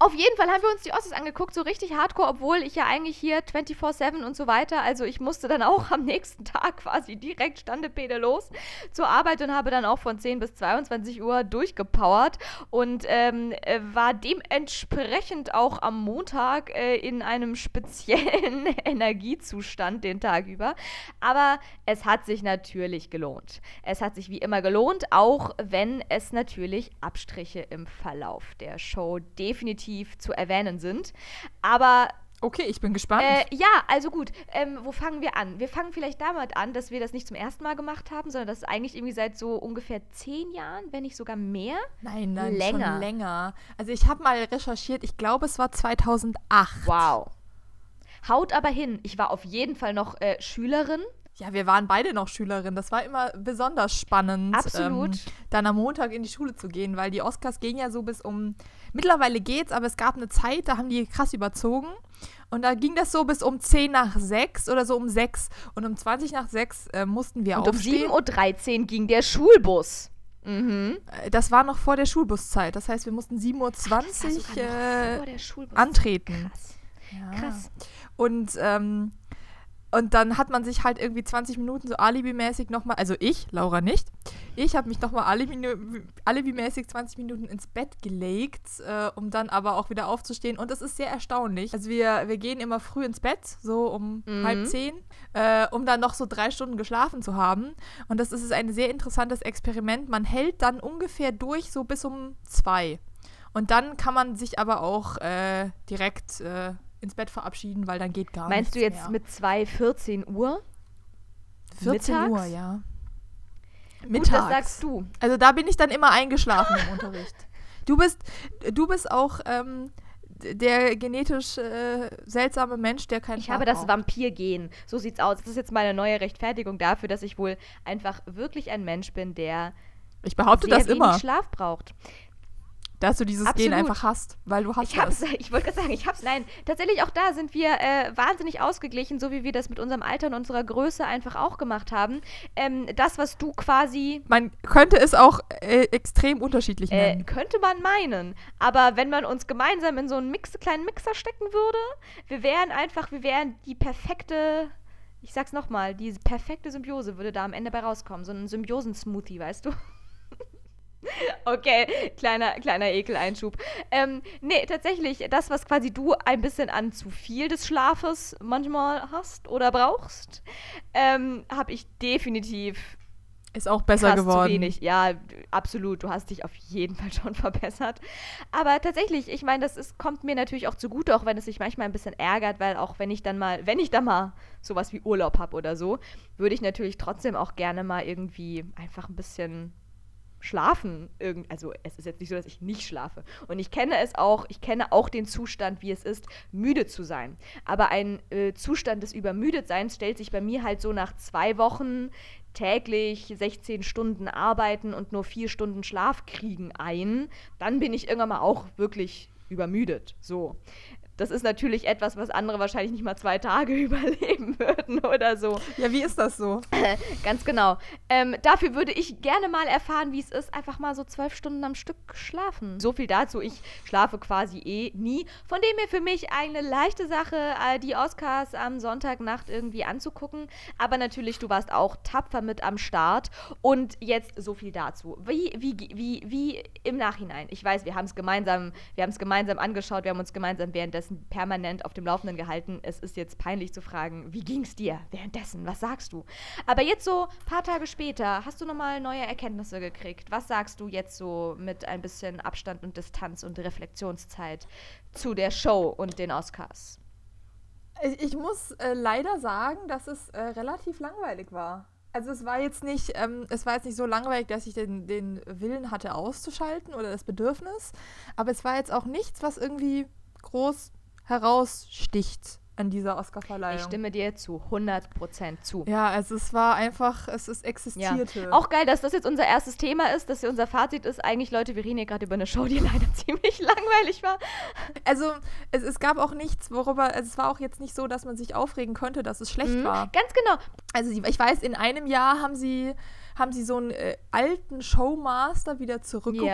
Auf jeden Fall haben wir uns die Ossis angeguckt, so richtig hardcore, obwohl ich ja eigentlich hier 24-7 und so weiter, also ich musste dann auch am nächsten Tag quasi direkt Standepede los zur Arbeit und habe dann auch von 10 bis 22 Uhr durchgepowert und ähm, äh, war dementsprechend auch am Montag äh, in einem speziellen Energiezustand den Tag über. Aber es hat sich natürlich gelohnt. Es hat sich wie immer gelohnt, auch wenn es natürlich Abstriche im Verlauf der Show definitiv zu erwähnen sind. Aber Okay, ich bin gespannt. äh, ja, also gut. Ähm, wo fangen wir an? Wir fangen vielleicht damit an, dass wir das nicht zum ersten Mal gemacht haben, sondern das ist eigentlich irgendwie seit so ungefähr zehn Jahren, wenn nicht sogar mehr. nein, nein, länger. schon länger. Also ich habe mal recherchiert, ich glaube, es war 2008. Wow. Haut aber hin. Ich war auf jeden Fall noch äh, Schülerin. Ja, wir waren beide noch Schülerinnen. Das war immer besonders spannend, Absolut. Ähm, dann am Montag in die Schule zu gehen, weil die Oscars gehen ja so bis um. Mittlerweile geht's, aber es gab eine Zeit, da haben die krass überzogen. Und da ging das so bis um 10 nach 6 oder so um 6. Und um 20 nach 6 äh, mussten wir Und um aufstehen. 7.13 Uhr ging der Schulbus. Mhm. Äh, Das war noch vor der Schulbuszeit. Das heißt, wir mussten 7.20 Uhr äh, antreten. Krass. Ja. Krass. Und, ähm, und dann hat man sich halt irgendwie 20 Minuten so alibimäßig nochmal, also ich, Laura nicht, ich habe mich nochmal alibi, alibimäßig 20 Minuten ins Bett gelegt, äh, um dann aber auch wieder aufzustehen. Und das ist sehr erstaunlich. Also wir, wir gehen immer früh ins Bett, so um Mhm. halb zehn, äh, um dann noch so drei Stunden geschlafen zu haben. Und das ist ein sehr interessantes Experiment. Man hält dann ungefähr durch, so bis um zwei. Und dann kann man sich aber auch äh, direkt äh, ins Bett verabschieden, weil dann geht gar Meinst du nichts jetzt mehr. mit 2, 14 Uhr? 14 Uhr, mittags? ja. Gut, das sagst du. Also da bin ich dann immer eingeschlafen im Unterricht. Du bist, du bist auch ähm, der genetisch äh, seltsame Mensch, der keinen Ich Schlaf habe das. Vampirgen. So sieht's aus. Das ist jetzt meine neue Rechtfertigung dafür, dass ich wohl einfach wirklich ein Mensch bin, der Ich behaupte sehr das wenig immer, Schlaf braucht. Dass du dieses Gen Absolut. einfach hast, weil du hast Ich hab's, das. ich wollte gerade sagen, ich hab's. Nein, tatsächlich auch da sind wir äh, wahnsinnig ausgeglichen, so wie wir das mit unserem Alter und unserer Größe einfach auch gemacht haben. Ähm, das, was du quasi Man könnte es auch äh, extrem unterschiedlich Äh, nennen. könnte man meinen. Aber wenn man uns gemeinsam in so einen Mix, kleinen Mixer stecken würde, wir wären einfach, wir wären die perfekte, ich sag's nochmal, die perfekte Symbiose würde da am Ende bei rauskommen. So ein Symbiosen-Smoothie, weißt du? Okay, kleiner, kleiner Ekeleinschub. Ähm, nee, tatsächlich, das, was quasi du ein bisschen an zu viel des Schlafes manchmal hast oder brauchst, ähm, habe ich definitiv Ist auch besser geworden. zu wenig. Ja, absolut. Du hast dich auf jeden Fall schon verbessert. Aber tatsächlich, ich meine, das ist, kommt mir natürlich auch zugute, auch wenn es sich manchmal ein bisschen ärgert, weil auch wenn ich dann mal, wenn ich dann mal sowas wie Urlaub habe oder so, würde ich natürlich trotzdem auch gerne mal irgendwie einfach ein bisschen schlafen. Irgend, also es ist jetzt nicht so, dass ich nicht schlafe. Und ich kenne es auch, ich kenne auch den Zustand, wie es ist, müde zu sein. Aber ein äh, Zustand des Übermüdetseins stellt sich bei mir halt so nach zwei Wochen täglich 16 Stunden arbeiten und nur vier Stunden Schlaf kriegen ein. Dann bin ich irgendwann mal auch wirklich übermüdet. So. Das ist natürlich etwas, was andere wahrscheinlich nicht mal zwei Tage überleben würden oder so. Ja, wie ist das so? Ganz genau. Ähm, dafür würde ich gerne mal erfahren, wie es ist, einfach mal so zwölf Stunden am Stück schlafen. So viel dazu. Ich schlafe quasi eh nie. Von dem her für mich eine leichte Sache, äh, die Oscars am Sonntagnacht irgendwie anzugucken. Aber natürlich, du warst auch tapfer mit am Start. Und jetzt so viel dazu. Wie, wie, wie, wie im Nachhinein. Ich weiß, wir haben es gemeinsam, wir haben es gemeinsam angeschaut, wir haben uns gemeinsam währenddessen permanent auf dem Laufenden gehalten. Es ist jetzt peinlich zu fragen, wie ging es dir währenddessen? Was sagst du? Aber jetzt so ein paar Tage später, hast du nochmal neue Erkenntnisse gekriegt? Was sagst du jetzt so mit ein bisschen Abstand und Distanz und Reflexionszeit zu der Show und den Oscars? Ich, ich muss äh, leider sagen, dass es äh, relativ langweilig war. Also es war jetzt nicht, ähm, es war jetzt nicht so langweilig, dass ich den, den Willen hatte auszuschalten oder das Bedürfnis, aber es war jetzt auch nichts, was irgendwie groß heraussticht an dieser Oscarverleihung. Ich stimme dir zu 100% zu. Ja, also es war einfach, es ist existierte. Auch geil, dass das jetzt unser erstes Thema ist, dass hier unser Fazit ist. Eigentlich, Leute, wir reden hier gerade über eine Show, die leider ziemlich langweilig war. Also es, es gab auch nichts, worüber, also es war auch jetzt nicht so, dass man sich aufregen konnte, dass es schlecht Mhm. war. Ganz genau. Also ich weiß, in einem Jahr haben sie, haben sie so einen äh, alten Showmaster wieder zurückgeholt.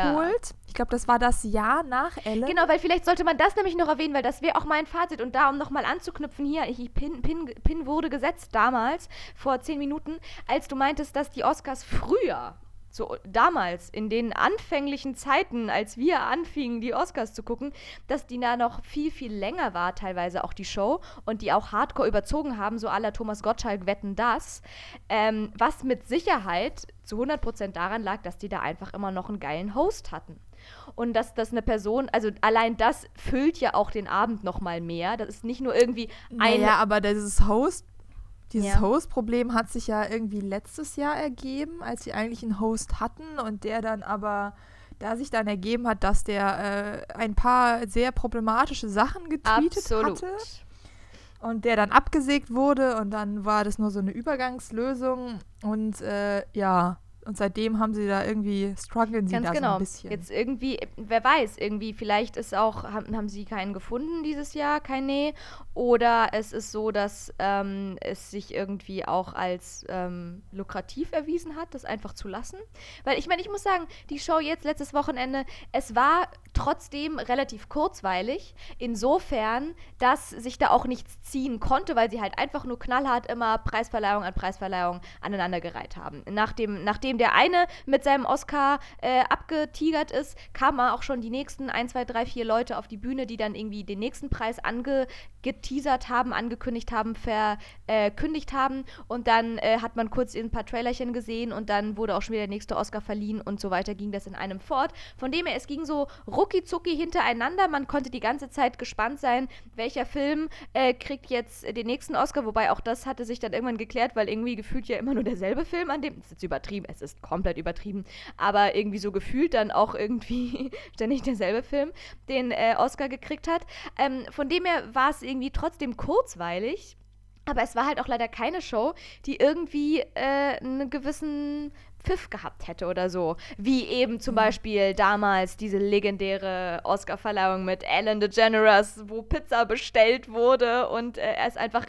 Ja. Ich glaube, das war das Jahr nach Ellen. Genau, weil vielleicht sollte man das nämlich noch erwähnen, weil das wäre auch mein Fazit. Und da, um nochmal anzuknüpfen, hier, ich, Pin, Pin, Pin wurde gesetzt damals, vor zehn Minuten, als du meintest, dass die Oscars früher so damals, in den anfänglichen Zeiten, als wir anfingen, die Oscars zu gucken, dass die da noch viel, viel länger war, teilweise auch die Show, und die auch hardcore überzogen haben, so aller Thomas Gottschalk wetten das, ähm, was mit Sicherheit zu 100% daran lag, dass die da einfach immer noch einen geilen Host hatten. Und dass das eine Person, also allein das füllt ja auch den Abend noch mal mehr. Das ist nicht nur irgendwie ein. Ja, aber dieses Host dieses ja. Host-Problem hat sich ja irgendwie letztes Jahr ergeben, als sie eigentlich einen Host hatten und der dann aber, da sich dann ergeben hat, dass der äh, ein paar sehr problematische Sachen getweetet Absolut. hatte und der dann abgesägt wurde und dann war das nur so eine Übergangslösung und äh, ja, und seitdem haben sie da irgendwie, strugglen sie Ganz da genau. so ein bisschen. Jetzt irgendwie, wer weiß, irgendwie, vielleicht ist auch, haben, haben sie keinen gefunden dieses Jahr, kein Nee. Oder es ist so, dass ähm, es sich irgendwie auch als ähm, lukrativ erwiesen hat, das einfach zu lassen. Weil ich meine, ich muss sagen, die Show jetzt letztes Wochenende, es war trotzdem relativ kurzweilig. Insofern, dass sich da auch nichts ziehen konnte, weil sie halt einfach nur knallhart immer Preisverleihung an Preisverleihung aneinandergereiht haben. Nachdem, nachdem der eine mit seinem Oscar äh, abgetigert ist, kamen auch schon die nächsten 1, 2, 3, 4 Leute auf die Bühne, die dann irgendwie den nächsten Preis angeteasert haben, angekündigt haben, verkündigt haben. Und dann äh, hat man kurz ein paar Trailerchen gesehen und dann wurde auch schon wieder der nächste Oscar verliehen und so weiter ging das in einem fort. Von dem her, es ging so rucki hintereinander. Man konnte die ganze Zeit gespannt sein, welcher Film äh, kriegt jetzt den nächsten Oscar. Wobei auch das hatte sich dann irgendwann geklärt, weil irgendwie gefühlt ja immer nur derselbe Film an dem. Das ist übertrieben, es ist komplett übertrieben. Aber irgendwie so gefühlt dann auch irgendwie ständig derselbe Film den äh, Oscar gekriegt hat. Ähm, von dem her war es irgendwie trotzdem kurzweilig. Aber es war halt auch leider keine Show, die irgendwie äh, einen gewissen Pfiff gehabt hätte oder so. Wie eben zum mhm. Beispiel damals diese legendäre Oscar-Verleihung mit Ellen DeGeneres, wo Pizza bestellt wurde und äh, er ist einfach.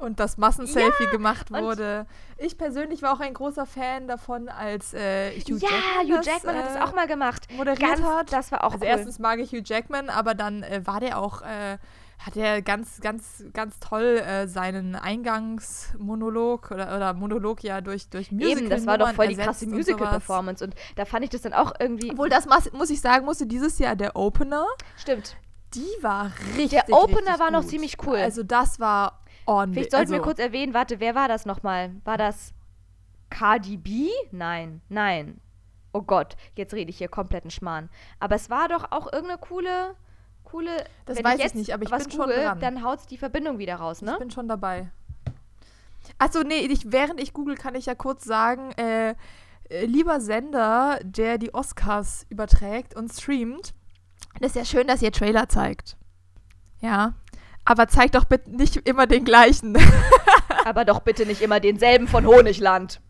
Und das Massenselfie ja, gemacht wurde. Ich persönlich war auch ein großer Fan davon, als äh, Hugh ja, Jackman. Ja, Hugh Jackman das, hat es äh, auch mal gemacht. Moderiert Ganz, hat. Das war auch also cool. Erstens mag ich Hugh Jackman, aber dann äh, war der auch äh, hat er ganz, ganz, ganz toll äh, seinen Eingangsmonolog oder, oder Monolog ja durch, durch Musical Eben, das war doch voll die krasse Musical-Performance und, und, da fand ich das dann auch irgendwie. Obwohl, das muss ich sagen, musste dieses Jahr der Opener. Stimmt. Die war richtig. Der Opener richtig war noch gut. ziemlich cool. Also, das war ordentlich. Vielleicht sollten also, wir kurz erwähnen, warte, wer war das nochmal? War das Cardi B? Nein, nein. Oh Gott, jetzt rede ich hier kompletten Schmarrn. Aber es war doch auch irgendeine coole coole. Das wenn weiß ich, jetzt ich nicht, aber ich was bin google, schon dran. Dann haut die Verbindung wieder raus, ne? Ich bin schon dabei. Achso, nee, ich, während ich google, kann ich ja kurz sagen, äh, äh, lieber Sender, der die Oscars überträgt und streamt, das ist ja schön, dass ihr Trailer zeigt. Ja. Aber zeigt doch bitte nicht immer den gleichen. aber doch bitte nicht immer denselben von Honigland.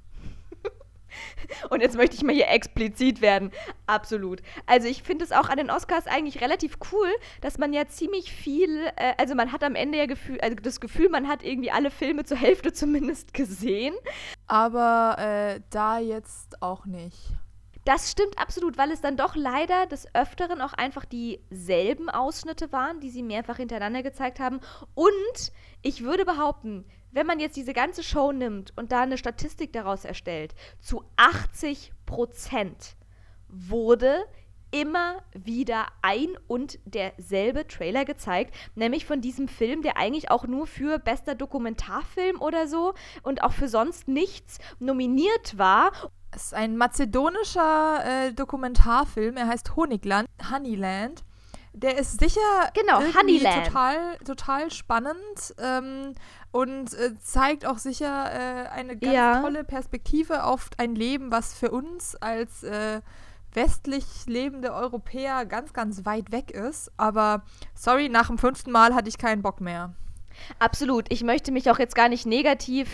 Und jetzt möchte ich mal hier explizit werden. Absolut. Also ich finde es auch an den Oscars eigentlich relativ cool, dass man ja ziemlich viel, äh, also man hat am Ende ja Gefühl, also das Gefühl, man hat irgendwie alle Filme zur Hälfte zumindest gesehen. Aber äh, da jetzt auch nicht. Das stimmt absolut, weil es dann doch leider des Öfteren auch einfach dieselben Ausschnitte waren, die sie mehrfach hintereinander gezeigt haben. Und ich würde behaupten, wenn man jetzt diese ganze Show nimmt und da eine Statistik daraus erstellt, zu 80 Prozent wurde immer wieder ein und derselbe Trailer gezeigt, nämlich von diesem Film, der eigentlich auch nur für bester Dokumentarfilm oder so und auch für sonst nichts nominiert war. Es ist ein mazedonischer äh, Dokumentarfilm, er heißt Honigland, Honeyland. Der ist sicher genau, Honeyland. total, total spannend ähm, und äh, zeigt auch sicher äh, eine ganz ja. tolle Perspektive auf ein Leben, was für uns als äh, westlich lebende Europäer ganz, ganz weit weg ist. Aber sorry, nach dem fünften Mal hatte ich keinen Bock mehr. Absolut. Ich möchte mich auch jetzt gar nicht negativ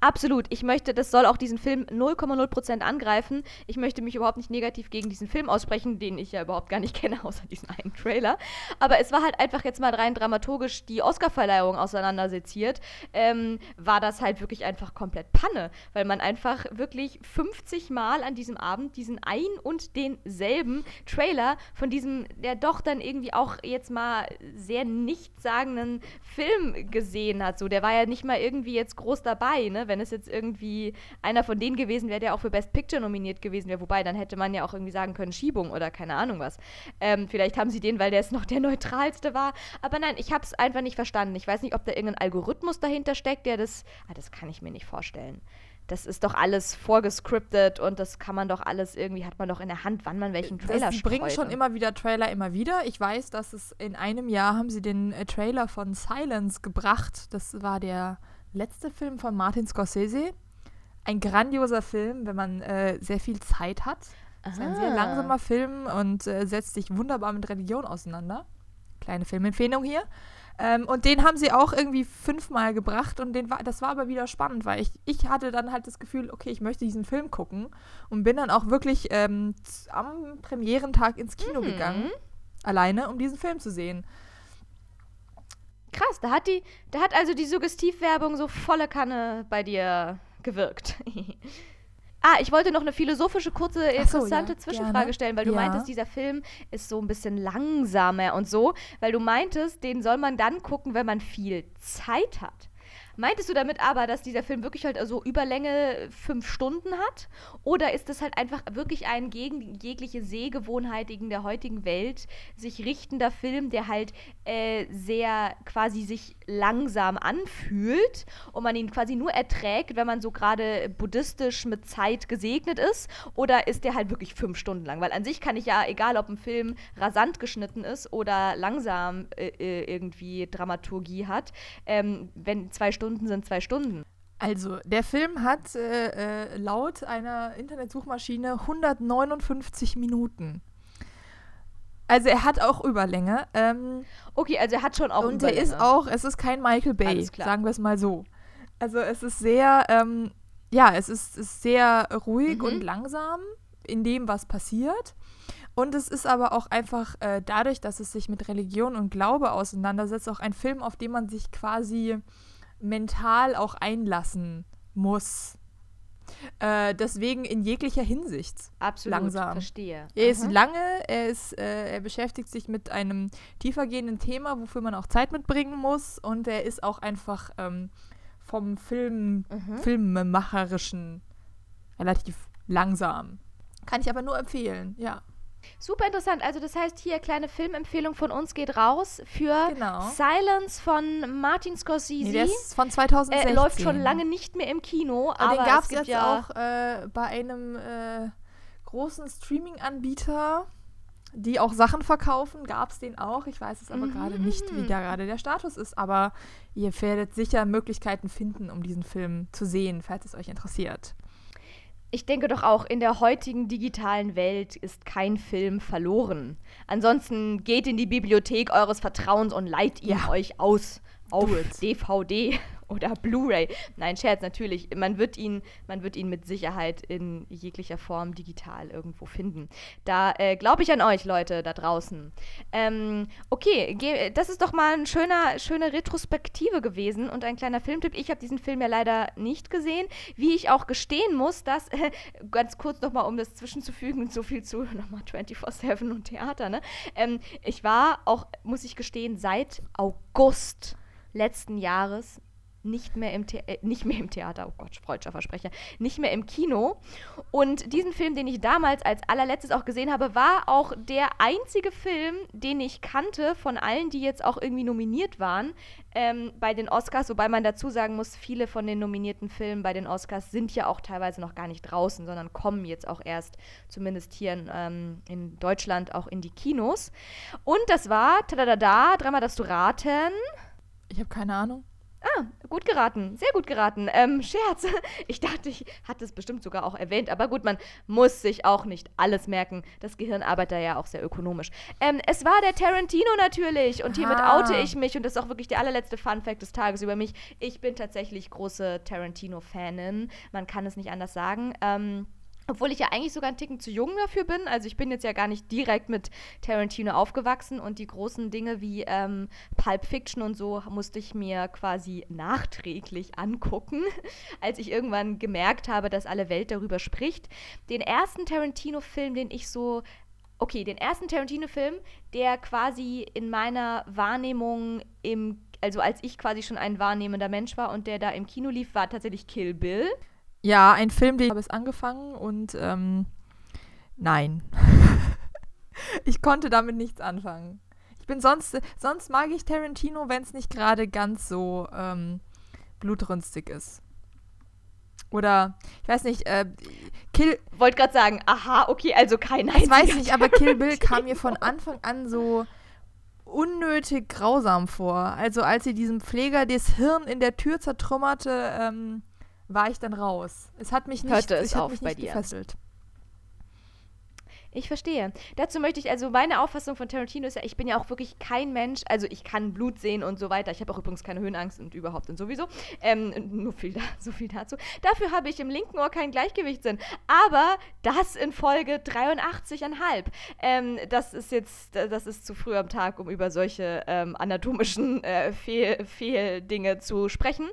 Absolut. Ich möchte, das soll auch diesen Film 0,0% angreifen. Ich möchte mich überhaupt nicht negativ gegen diesen Film aussprechen, den ich ja überhaupt gar nicht kenne, außer diesen einen Trailer. Aber es war halt einfach jetzt mal rein dramaturgisch die Oscarverleihung auseinanderseziert, ähm, war das halt wirklich einfach komplett Panne, weil man einfach wirklich 50 Mal an diesem Abend diesen ein und denselben Trailer von diesem, der doch dann irgendwie auch jetzt mal sehr nichtssagenden Film gesehen hat. So, der war ja nicht mal irgendwie jetzt groß dabei, ne? Wenn es jetzt irgendwie einer von denen gewesen wäre, der auch für Best Picture nominiert gewesen wäre. Wobei, dann hätte man ja auch irgendwie sagen können, Schiebung oder keine Ahnung was. Ähm, vielleicht haben sie den, weil der es noch der neutralste war. Aber nein, ich habe es einfach nicht verstanden. Ich weiß nicht, ob da irgendein Algorithmus dahinter steckt, der das. Ah, das kann ich mir nicht vorstellen das ist doch alles vorgescriptet und das kann man doch alles irgendwie, hat man doch in der Hand, wann man welchen Trailer Sie bringen schon immer wieder Trailer immer wieder. Ich weiß, dass es in einem Jahr haben sie den äh, Trailer von Silence gebracht. Das war der letzte Film von Martin Scorsese. Ein grandioser Film, wenn man äh, sehr viel Zeit hat. Das ist ein sehr langsamer Film und äh, setzt sich wunderbar mit Religion auseinander. Kleine Filmempfehlung hier. Ähm, und den haben sie auch irgendwie fünfmal gebracht und den war, das war aber wieder spannend, weil ich, ich hatte dann halt das Gefühl, okay, ich möchte diesen Film gucken und bin dann auch wirklich ähm, am Premierentag ins Kino mhm. gegangen, alleine, um diesen Film zu sehen. Krass, da hat die, da hat also die Suggestivwerbung so volle Kanne bei dir gewirkt. Ah, ich wollte noch eine philosophische, kurze, interessante so, ja, Zwischenfrage gerne. stellen, weil du ja. meintest, dieser Film ist so ein bisschen langsamer und so, weil du meintest, den soll man dann gucken, wenn man viel Zeit hat. Meintest du damit aber, dass dieser Film wirklich halt also Überlänge fünf Stunden hat? Oder ist das halt einfach wirklich ein gegen jegliche Sehgewohnheiten der heutigen Welt sich richtender Film, der halt äh, sehr quasi sich langsam anfühlt und man ihn quasi nur erträgt, wenn man so gerade buddhistisch mit Zeit gesegnet ist? Oder ist der halt wirklich fünf Stunden lang? Weil an sich kann ich ja, egal ob ein Film rasant geschnitten ist oder langsam äh, äh irgendwie Dramaturgie hat, ähm, wenn zwei Stunden sind zwei Stunden. Also, der Film hat äh, äh, laut einer Internetsuchmaschine 159 Minuten. Also er hat auch Überlänge. Ähm, okay, also er hat schon auch und Überlänge. Und er ist auch, es ist kein Michael Bay, sagen wir es mal so. Also es ist sehr, ähm, ja, es ist, ist sehr ruhig mhm. und langsam in dem, was passiert. Und es ist aber auch einfach äh, dadurch, dass es sich mit Religion und Glaube auseinandersetzt, auch ein Film, auf den man sich quasi mental auch einlassen muss. Äh, deswegen in jeglicher Hinsicht. Absolut, langsam. verstehe. Er Aha. ist lange, er, ist, äh, er beschäftigt sich mit einem tiefergehenden Thema, wofür man auch Zeit mitbringen muss. Und er ist auch einfach ähm, vom Film, mhm. Filmemacherischen relativ langsam. Kann ich aber nur empfehlen, ja. Super interessant. Also das heißt, hier kleine Filmempfehlung von uns geht raus für genau. Silence von Martin Scorsese. Nee, der ist von 2016. Äh, läuft schon lange nicht mehr im Kino. Aber, aber den gab es jetzt ja auch äh, bei einem äh, großen Streaming-Anbieter, die auch Sachen verkaufen, gab es den auch. Ich weiß es aber mhm. gerade nicht, wie da gerade der Status ist. Aber ihr werdet sicher Möglichkeiten finden, um diesen Film zu sehen, falls es euch interessiert ich denke doch auch, in der heutigen digitalen Welt ist kein Film verloren. Ansonsten geht in die Bibliothek eures Vertrauens und leiht ihn ja. euch aus auf DVD oder Blu-ray. Nein, Scherz, natürlich. Man wird, ihn, man wird ihn mit Sicherheit in jeglicher Form digital irgendwo finden. Da äh, glaube ich an euch, Leute, da draußen. Ähm, okay, das ist doch mal eine schöne, schöne Retrospektive gewesen und ein kleiner Filmtipp. Ich habe diesen Film ja leider nicht gesehen. Wie ich auch gestehen muss, dass, äh, ganz kurz nochmal, um das zwischenzufügen, so viel zu nochmal 24-7 und Theater, ne? Ähm, ich war auch, muss ich gestehen, seit August letzten Jahres nicht mehr im, The äh, nicht mehr im Theater, oh Gott, freudscher Versprecher, nicht mehr im Kino. Und diesen Film, den ich damals als allerletztes auch gesehen habe, war auch der einzige Film, den ich kannte von allen, die jetzt auch irgendwie nominiert waren ähm, bei den Oscars. Wobei man dazu sagen muss, viele von den nominierten Filmen bei den Oscars sind ja auch teilweise noch gar nicht draußen, sondern kommen jetzt auch erst, zumindest hier in, ähm, in Deutschland, auch in die Kinos. Und das war, tada, dreimal darfst du raten. Ich habe keine Ahnung. Ah, gut geraten, sehr gut geraten. Ähm, Scherz. Ich dachte, ich hatte es bestimmt sogar auch erwähnt, aber gut, man muss sich auch nicht alles merken. Das Gehirn arbeitet ja auch sehr ökonomisch. Ähm, es war der Tarantino natürlich und hiermit Ah. oute ich mich und das ist auch wirklich der allerletzte Fun-Fact des Tages über mich. Ich bin tatsächlich große Tarantino-Fanin. Man kann es nicht anders sagen. Ähm, obwohl ich ja eigentlich sogar einen Ticken zu jung dafür bin. Also ich bin jetzt ja gar nicht direkt mit Tarantino aufgewachsen und die großen Dinge wie ähm, Pulp Fiction und so musste ich mir quasi nachträglich angucken, als ich irgendwann gemerkt habe, dass alle Welt darüber spricht. Den ersten Tarantino-Film, den ich so Okay, den ersten Tarantino-Film, der quasi in meiner Wahrnehmung im, also als ich quasi schon ein wahrnehmender Mensch war und der da im Kino lief, war tatsächlich Kill Bill. Ja, ein Film, den habe ich angefangen und ähm, nein. ich konnte damit nichts anfangen. Ich bin sonst, sonst mag ich Tarantino, wenn es nicht gerade ganz so ähm, blutrünstig ist. Oder, ich weiß nicht, äh, Kill, Wollte gerade sagen, aha, okay, also kein ich weiß nicht, aber Kill Bill kam mir von Anfang an so unnötig grausam vor. Also als sie diesem Pfleger das Hirn in der Tür zertrümmerte, ähm, war ich dann raus. Es hat mich nicht, Hörte es hat auf mich bei nicht dir. gefesselt. Ich verstehe. Dazu möchte ich, also meine Auffassung von Tarantino ist ja, ich bin ja auch wirklich kein Mensch, also ich kann Blut sehen und so weiter. Ich habe auch übrigens keine Höhenangst und überhaupt und sowieso. Ähm, nur viel da, so viel dazu. Dafür habe ich im linken Ohr keinen Gleichgewichtssinn. Aber das in Folge 83,5. Ähm, das ist jetzt, das ist zu früh am Tag, um über solche ähm, anatomischen äh, Fehl, Fehldinge zu sprechen.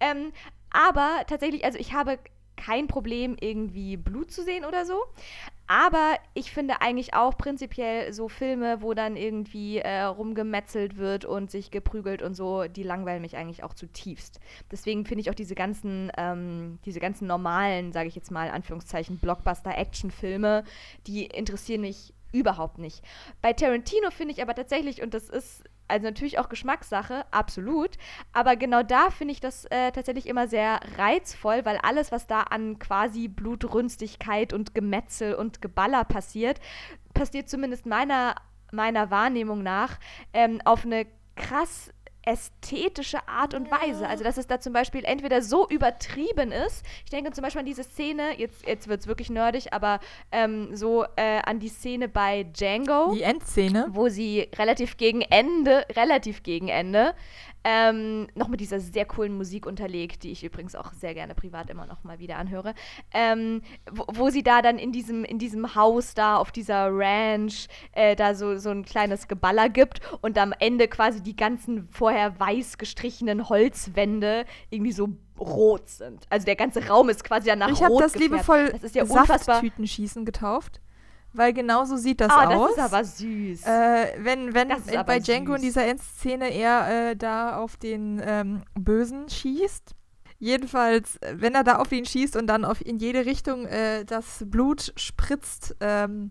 Ähm, aber tatsächlich, also ich habe kein Problem, irgendwie Blut zu sehen oder so. Aber ich finde eigentlich auch prinzipiell so Filme, wo dann irgendwie äh, rumgemetzelt wird und sich geprügelt und so, die langweilen mich eigentlich auch zutiefst. Deswegen finde ich auch diese ganzen, ähm, diese ganzen normalen, sage ich jetzt mal, Anführungszeichen, Blockbuster-Action-Filme, die interessieren mich überhaupt nicht. Bei Tarantino finde ich aber tatsächlich, und das ist also natürlich auch Geschmackssache, absolut. Aber genau da finde ich das äh, tatsächlich immer sehr reizvoll, weil alles, was da an quasi Blutrünstigkeit und Gemetzel und Geballer passiert, passiert zumindest meiner, meiner Wahrnehmung nach ähm, auf eine krass ästhetische Art und Weise. Also, dass es da zum Beispiel entweder so übertrieben ist, ich denke zum Beispiel an diese Szene, jetzt, jetzt wird es wirklich nerdig, aber ähm, so äh, an die Szene bei Django Die Endszene. wo sie relativ gegen Ende, relativ gegen Ende, ähm, noch mit dieser sehr coolen Musik unterlegt, die ich übrigens auch sehr gerne privat immer noch mal wieder anhöre, ähm, wo, wo sie da dann in diesem, in diesem Haus da auf dieser Ranch äh, da so, so ein kleines Geballer gibt und am Ende quasi die ganzen vorher weiß gestrichenen Holzwände irgendwie so rot sind. Also der ganze Raum ist quasi danach Ich habe rot das liebevoll Das ist ja. Safttütenschießen getauft, weil genau so sieht das Ah, aus. das ist aber süß. Äh, wenn wenn äh, bei Django in süß. dieser Endszene er äh, da auf den ähm, Bösen schießt. Jedenfalls, äh, wenn er da auf ihn schießt und dann auf in jede Richtung äh, das Blut spritzt. Ähm,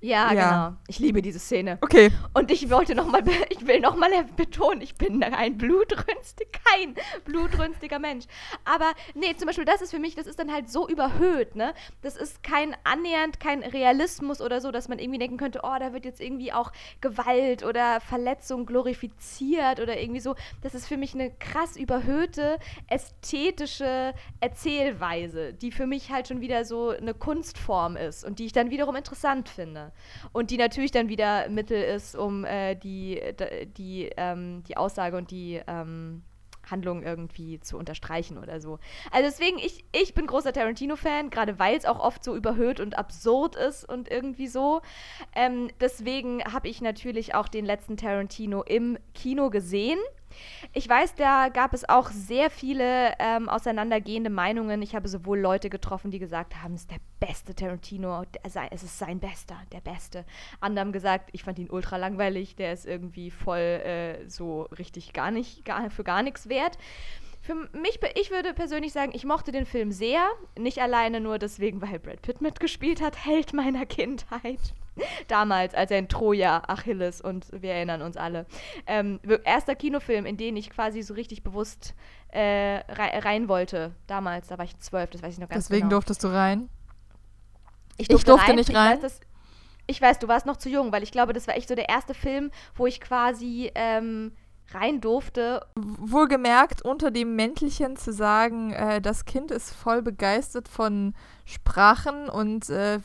ja, ja. genau. Ich liebe diese Szene. okay. Und ich wollte noch mal, ich will noch mal betonen, ich bin ein blutrünstig, kein blutrünstiger Mensch. Aber nee, zum Beispiel das ist für mich, das ist dann halt so überhöht, ne? Das ist kein annähernd, kein Realismus oder so, dass man irgendwie denken könnte, oh, da wird jetzt irgendwie auch Gewalt oder Verletzung glorifiziert oder irgendwie so. Das ist für mich eine krass überhöhte, ästhetische Erzählweise, die für mich halt schon wieder so eine Kunstform ist und die ich dann wiederum interessant finde. Und die natürlich dann wieder Mittel ist, um äh, die, die, ähm, die Aussage und die ähm, Handlung irgendwie zu unterstreichen oder so. Also deswegen, ich, ich bin großer Tarantino-Fan, gerade weil es auch oft so überhöht und absurd ist und irgendwie so. Ähm, deswegen habe ich natürlich auch den letzten Tarantino im Kino gesehen. Ich weiß, da gab es auch sehr viele ähm, auseinandergehende Meinungen. Ich habe sowohl Leute getroffen, die gesagt haben, es ist der beste Tarantino, der, es ist sein bester, der beste. Andere haben gesagt, ich fand ihn ultra langweilig, der ist irgendwie voll äh, so richtig gar nicht, gar, für gar nichts wert. Für mich, ich würde persönlich sagen, ich mochte den Film sehr. Nicht alleine nur deswegen, weil Brad Pitt mitgespielt hat, Held meiner Kindheit. Damals, als er in Troja, Achilles und wir erinnern uns alle. Ähm, erster Kinofilm, in den ich quasi so richtig bewusst äh, rei- rein wollte. Damals, da war ich zwölf, das weiß ich noch ganz Deswegen genau. durftest du rein. Ich Ich durfte nicht ich rein. Weiß, dass, ich weiß, du warst noch zu jung, weil ich glaube, das war echt so der erste Film, wo ich quasi ähm, rein durfte. Wohlgemerkt, unter dem Mäntelchen zu sagen, äh, das Kind ist voll begeistert von Sprachen und äh,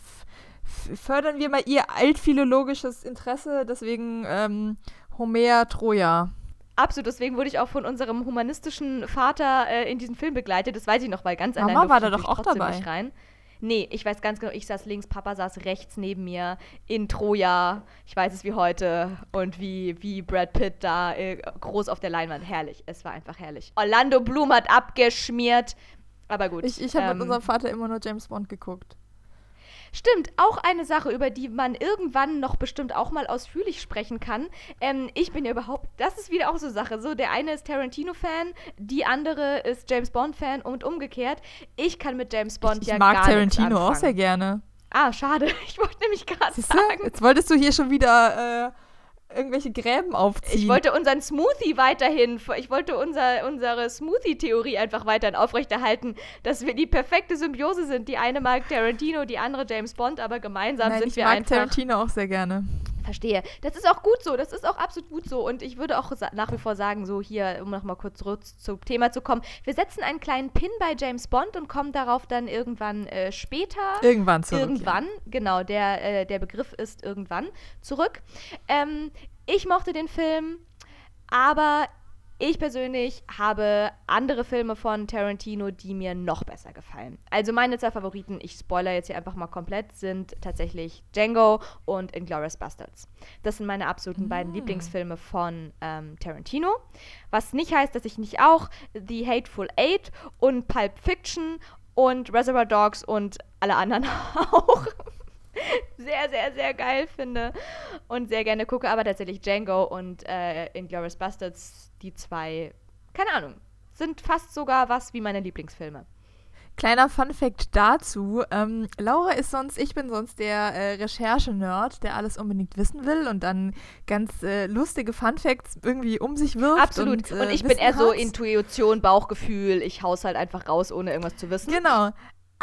fördern wir mal ihr altphilologisches Interesse, deswegen ähm, Homer Troja. Absolut, deswegen wurde ich auch von unserem humanistischen Vater äh, in diesen Film begleitet. Das weiß ich noch, weil ganz Mama allein war da doch auch dabei. Nicht rein. Nee, ich weiß ganz genau, ich saß links, Papa saß rechts neben mir in Troja. Ich weiß es wie heute und wie, wie Brad Pitt da äh, groß auf der Leinwand. Herrlich, es war einfach herrlich. Orlando Bloom hat abgeschmiert, aber gut. Ich, ich habe ähm, mit unserem Vater immer nur James Bond geguckt. Stimmt, auch eine Sache, über die man irgendwann noch bestimmt auch mal ausführlich sprechen kann. Ähm, ich bin ja überhaupt, das ist wieder auch so Sache. So, der eine ist Tarantino-Fan, die andere ist James Bond-Fan und umgekehrt. Ich kann mit James Bond ich, ja ich mag gar Tarantino auch sehr gerne. Ah, schade. Ich wollte nämlich gerade sagen. Jetzt wolltest du hier schon wieder äh, irgendwelche Gräben aufziehen. Ich wollte unseren Smoothie weiterhin, ich wollte unser, unsere Smoothie-Theorie einfach weiterhin aufrechterhalten, dass wir die perfekte Symbiose sind. Die eine mag Tarantino, die andere James Bond, aber gemeinsam Nein, sind wir einfach. Ich mag Tarantino auch sehr gerne. Verstehe. Das ist auch gut so. Das ist auch absolut gut so. Und ich würde auch nach wie vor sagen, so hier, um nochmal kurz zurück zum Thema zu kommen, wir setzen einen kleinen Pin bei James Bond und kommen darauf dann irgendwann äh, später. Irgendwann zurück. Irgendwann, ja. genau. Der, äh, der Begriff ist irgendwann zurück. Ähm, ich mochte den Film, aber ich persönlich habe andere Filme von Tarantino, die mir noch besser gefallen. Also meine zwei Favoriten, ich spoiler jetzt hier einfach mal komplett, sind tatsächlich Django und Inglourious Bastards. Das sind meine absoluten mm. beiden Lieblingsfilme von ähm, Tarantino. Was nicht heißt, dass ich nicht auch The Hateful Eight und Pulp Fiction und Reservoir Dogs und alle anderen auch sehr, sehr, sehr geil finde und sehr gerne gucke. Aber tatsächlich Django und äh, Inglourious Bastards, die zwei, keine Ahnung, sind fast sogar was wie meine Lieblingsfilme. Kleiner Fun-Fact dazu: ähm, Laura ist sonst, ich bin sonst der äh, Recherche-Nerd, der alles unbedingt wissen will und dann ganz äh, lustige Fun-Facts irgendwie um sich wirft. Absolut. Und, äh, und ich bin eher so Intuition, Bauchgefühl. Ich haus halt einfach raus, ohne irgendwas zu wissen. Genau.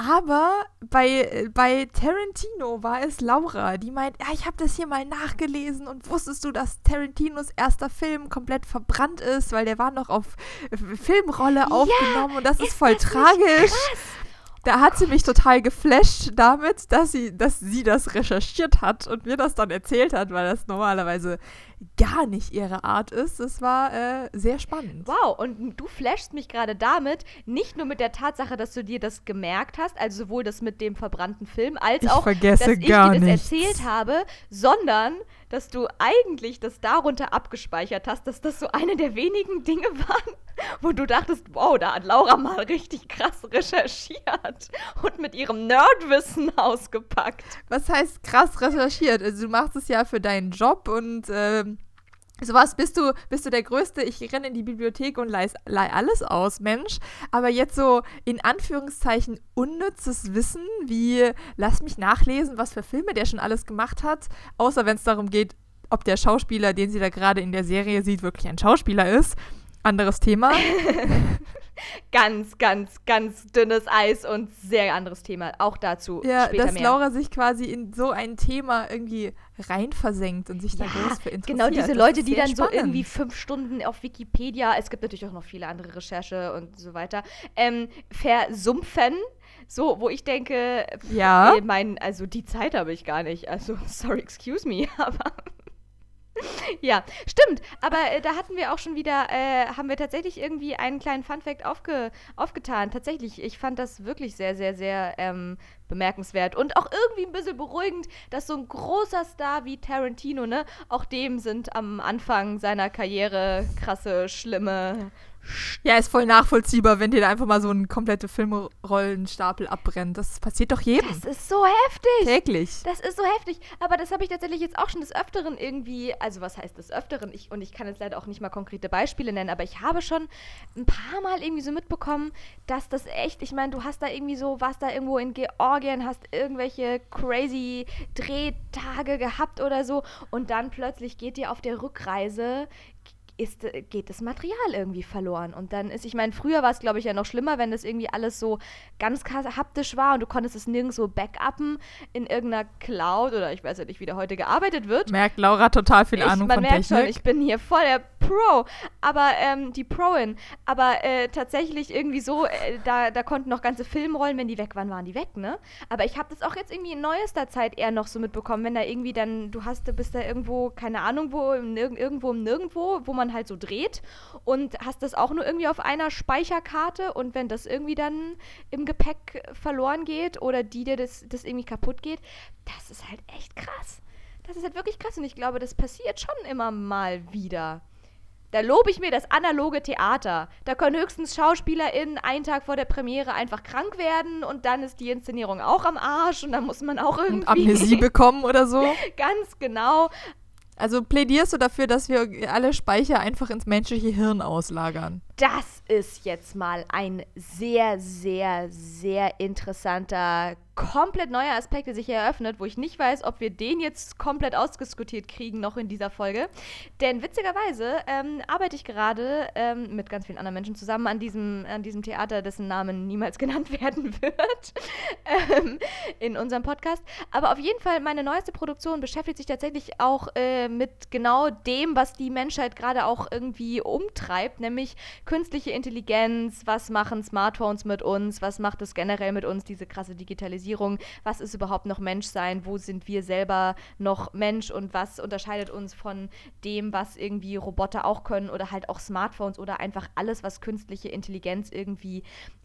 Aber bei, bei Tarantino war es Laura, die meint, ja, ich habe das hier mal nachgelesen und wusstest du, dass Tarantinos erster Film komplett verbrannt ist, weil der war noch auf Filmrolle ja, aufgenommen und das ist, ist voll das tragisch. da hat sie mich total geflasht damit, dass sie, dass sie das recherchiert hat und mir das dann erzählt hat, weil das normalerweise gar nicht ihre Art ist. Das war äh, sehr spannend. Wow, und du flashst mich gerade damit, nicht nur mit der Tatsache, dass du dir das gemerkt hast, also sowohl das mit dem verbrannten Film, als ich auch, dass ich dir das nichts. erzählt habe, sondern dass du eigentlich das darunter abgespeichert hast, dass das so eine der wenigen Dinge waren, wo du dachtest, wow, da hat Laura mal richtig krass recherchiert und mit ihrem Nerdwissen ausgepackt. Was heißt krass recherchiert? Also du machst es ja für deinen Job und ähm, Sowas bist du, bist du der Größte, ich renne in die Bibliothek und leih, leih alles aus, Mensch. Aber jetzt so in Anführungszeichen unnützes Wissen, wie lass mich nachlesen, was für Filme der schon alles gemacht hat, außer wenn es darum geht, ob der Schauspieler, den sie da gerade in der Serie sieht, wirklich ein Schauspieler ist. Anderes Thema. ganz, ganz, ganz dünnes Eis und sehr anderes Thema. Auch dazu ja, später dass mehr. Laura sich quasi in so ein Thema irgendwie rein versenkt und sich ja, da groß für interessiert. Genau, diese Leute, die dann spannend. so irgendwie fünf Stunden auf Wikipedia, es gibt natürlich auch noch viele andere Recherche und so weiter, ähm, versumpfen. So, wo ich denke, ja. Mein, also die Zeit habe ich gar nicht. Also, sorry, excuse me, aber ja, stimmt. Aber äh, da hatten wir auch schon wieder, äh, haben wir tatsächlich irgendwie einen kleinen Funfact aufge, aufgetan. Tatsächlich, ich fand das wirklich sehr, sehr, sehr ähm, bemerkenswert und auch irgendwie ein bisschen beruhigend, dass so ein großer Star wie Tarantino, ne, auch dem sind am Anfang seiner Karriere krasse, schlimme ja, ist voll nachvollziehbar, wenn dir da einfach mal so ein komplette Filmrollenstapel abbrennt. Das passiert doch jedem. Das ist so heftig. Täglich. Das ist so heftig. Aber das habe ich tatsächlich jetzt auch schon des Öfteren irgendwie, also was heißt des Öfteren? Ich, und ich kann jetzt leider auch nicht mal konkrete Beispiele nennen, aber ich habe schon ein paar Mal irgendwie so mitbekommen, dass das echt, ich meine, du hast da irgendwie so, warst da irgendwo in Georgien, hast irgendwelche crazy Drehtage gehabt oder so und dann plötzlich geht dir auf der Rückreise ist, äh, geht das Material irgendwie verloren. Und dann ist, ich meine, früher war es, glaube ich, ja noch schlimmer, wenn das irgendwie alles so ganz haptisch war und du konntest es nirgendwo backuppen in irgendeiner Cloud oder ich weiß ja nicht, wie da heute gearbeitet wird. Merkt Laura total viel ich, Ahnung man von merkt Technik. schon, ich bin hier voll der Pro, aber ähm, die Proin, aber äh, tatsächlich irgendwie so, äh, da, da konnten noch ganze Filmrollen, wenn die weg waren, waren die weg, ne? Aber ich habe das auch jetzt irgendwie in neuester Zeit eher noch so mitbekommen, wenn da irgendwie dann, du hast, du bist da irgendwo, keine Ahnung wo, im irgendwo im Nirgendwo, wo man halt so dreht und hast das auch nur irgendwie auf einer Speicherkarte und wenn das irgendwie dann im Gepäck verloren geht oder die dir das, das irgendwie kaputt geht, das ist halt echt krass. Das ist halt wirklich krass und ich glaube, das passiert schon immer mal wieder. Da lobe ich mir das analoge Theater. Da können höchstens SchauspielerInnen einen Tag vor der Premiere einfach krank werden und dann ist die Inszenierung auch am Arsch und dann muss man auch irgendwie. Und Amnesie bekommen oder so. Ganz genau. Also plädierst du dafür, dass wir alle Speicher einfach ins menschliche Hirn auslagern? Das ist jetzt mal ein sehr, sehr, sehr interessanter komplett neuer Aspekt, der sich hier eröffnet, wo ich nicht weiß, ob wir den jetzt komplett ausdiskutiert kriegen noch in dieser Folge. Denn witzigerweise ähm, arbeite ich gerade ähm, mit ganz vielen anderen Menschen zusammen an diesem, an diesem Theater, dessen Namen niemals genannt werden wird ähm, in unserem Podcast. Aber auf jeden Fall, meine neueste Produktion beschäftigt sich tatsächlich auch äh, mit genau dem, was die Menschheit gerade auch irgendwie umtreibt, nämlich künstliche Intelligenz, was machen Smartphones mit uns, was macht es generell mit uns, diese krasse Digitalisierung. Was ist überhaupt noch Menschsein, wo sind wir selber noch Mensch und was unterscheidet uns von dem, was irgendwie Roboter auch können oder halt auch Smartphones oder einfach alles, was künstliche Intelligenz irgendwie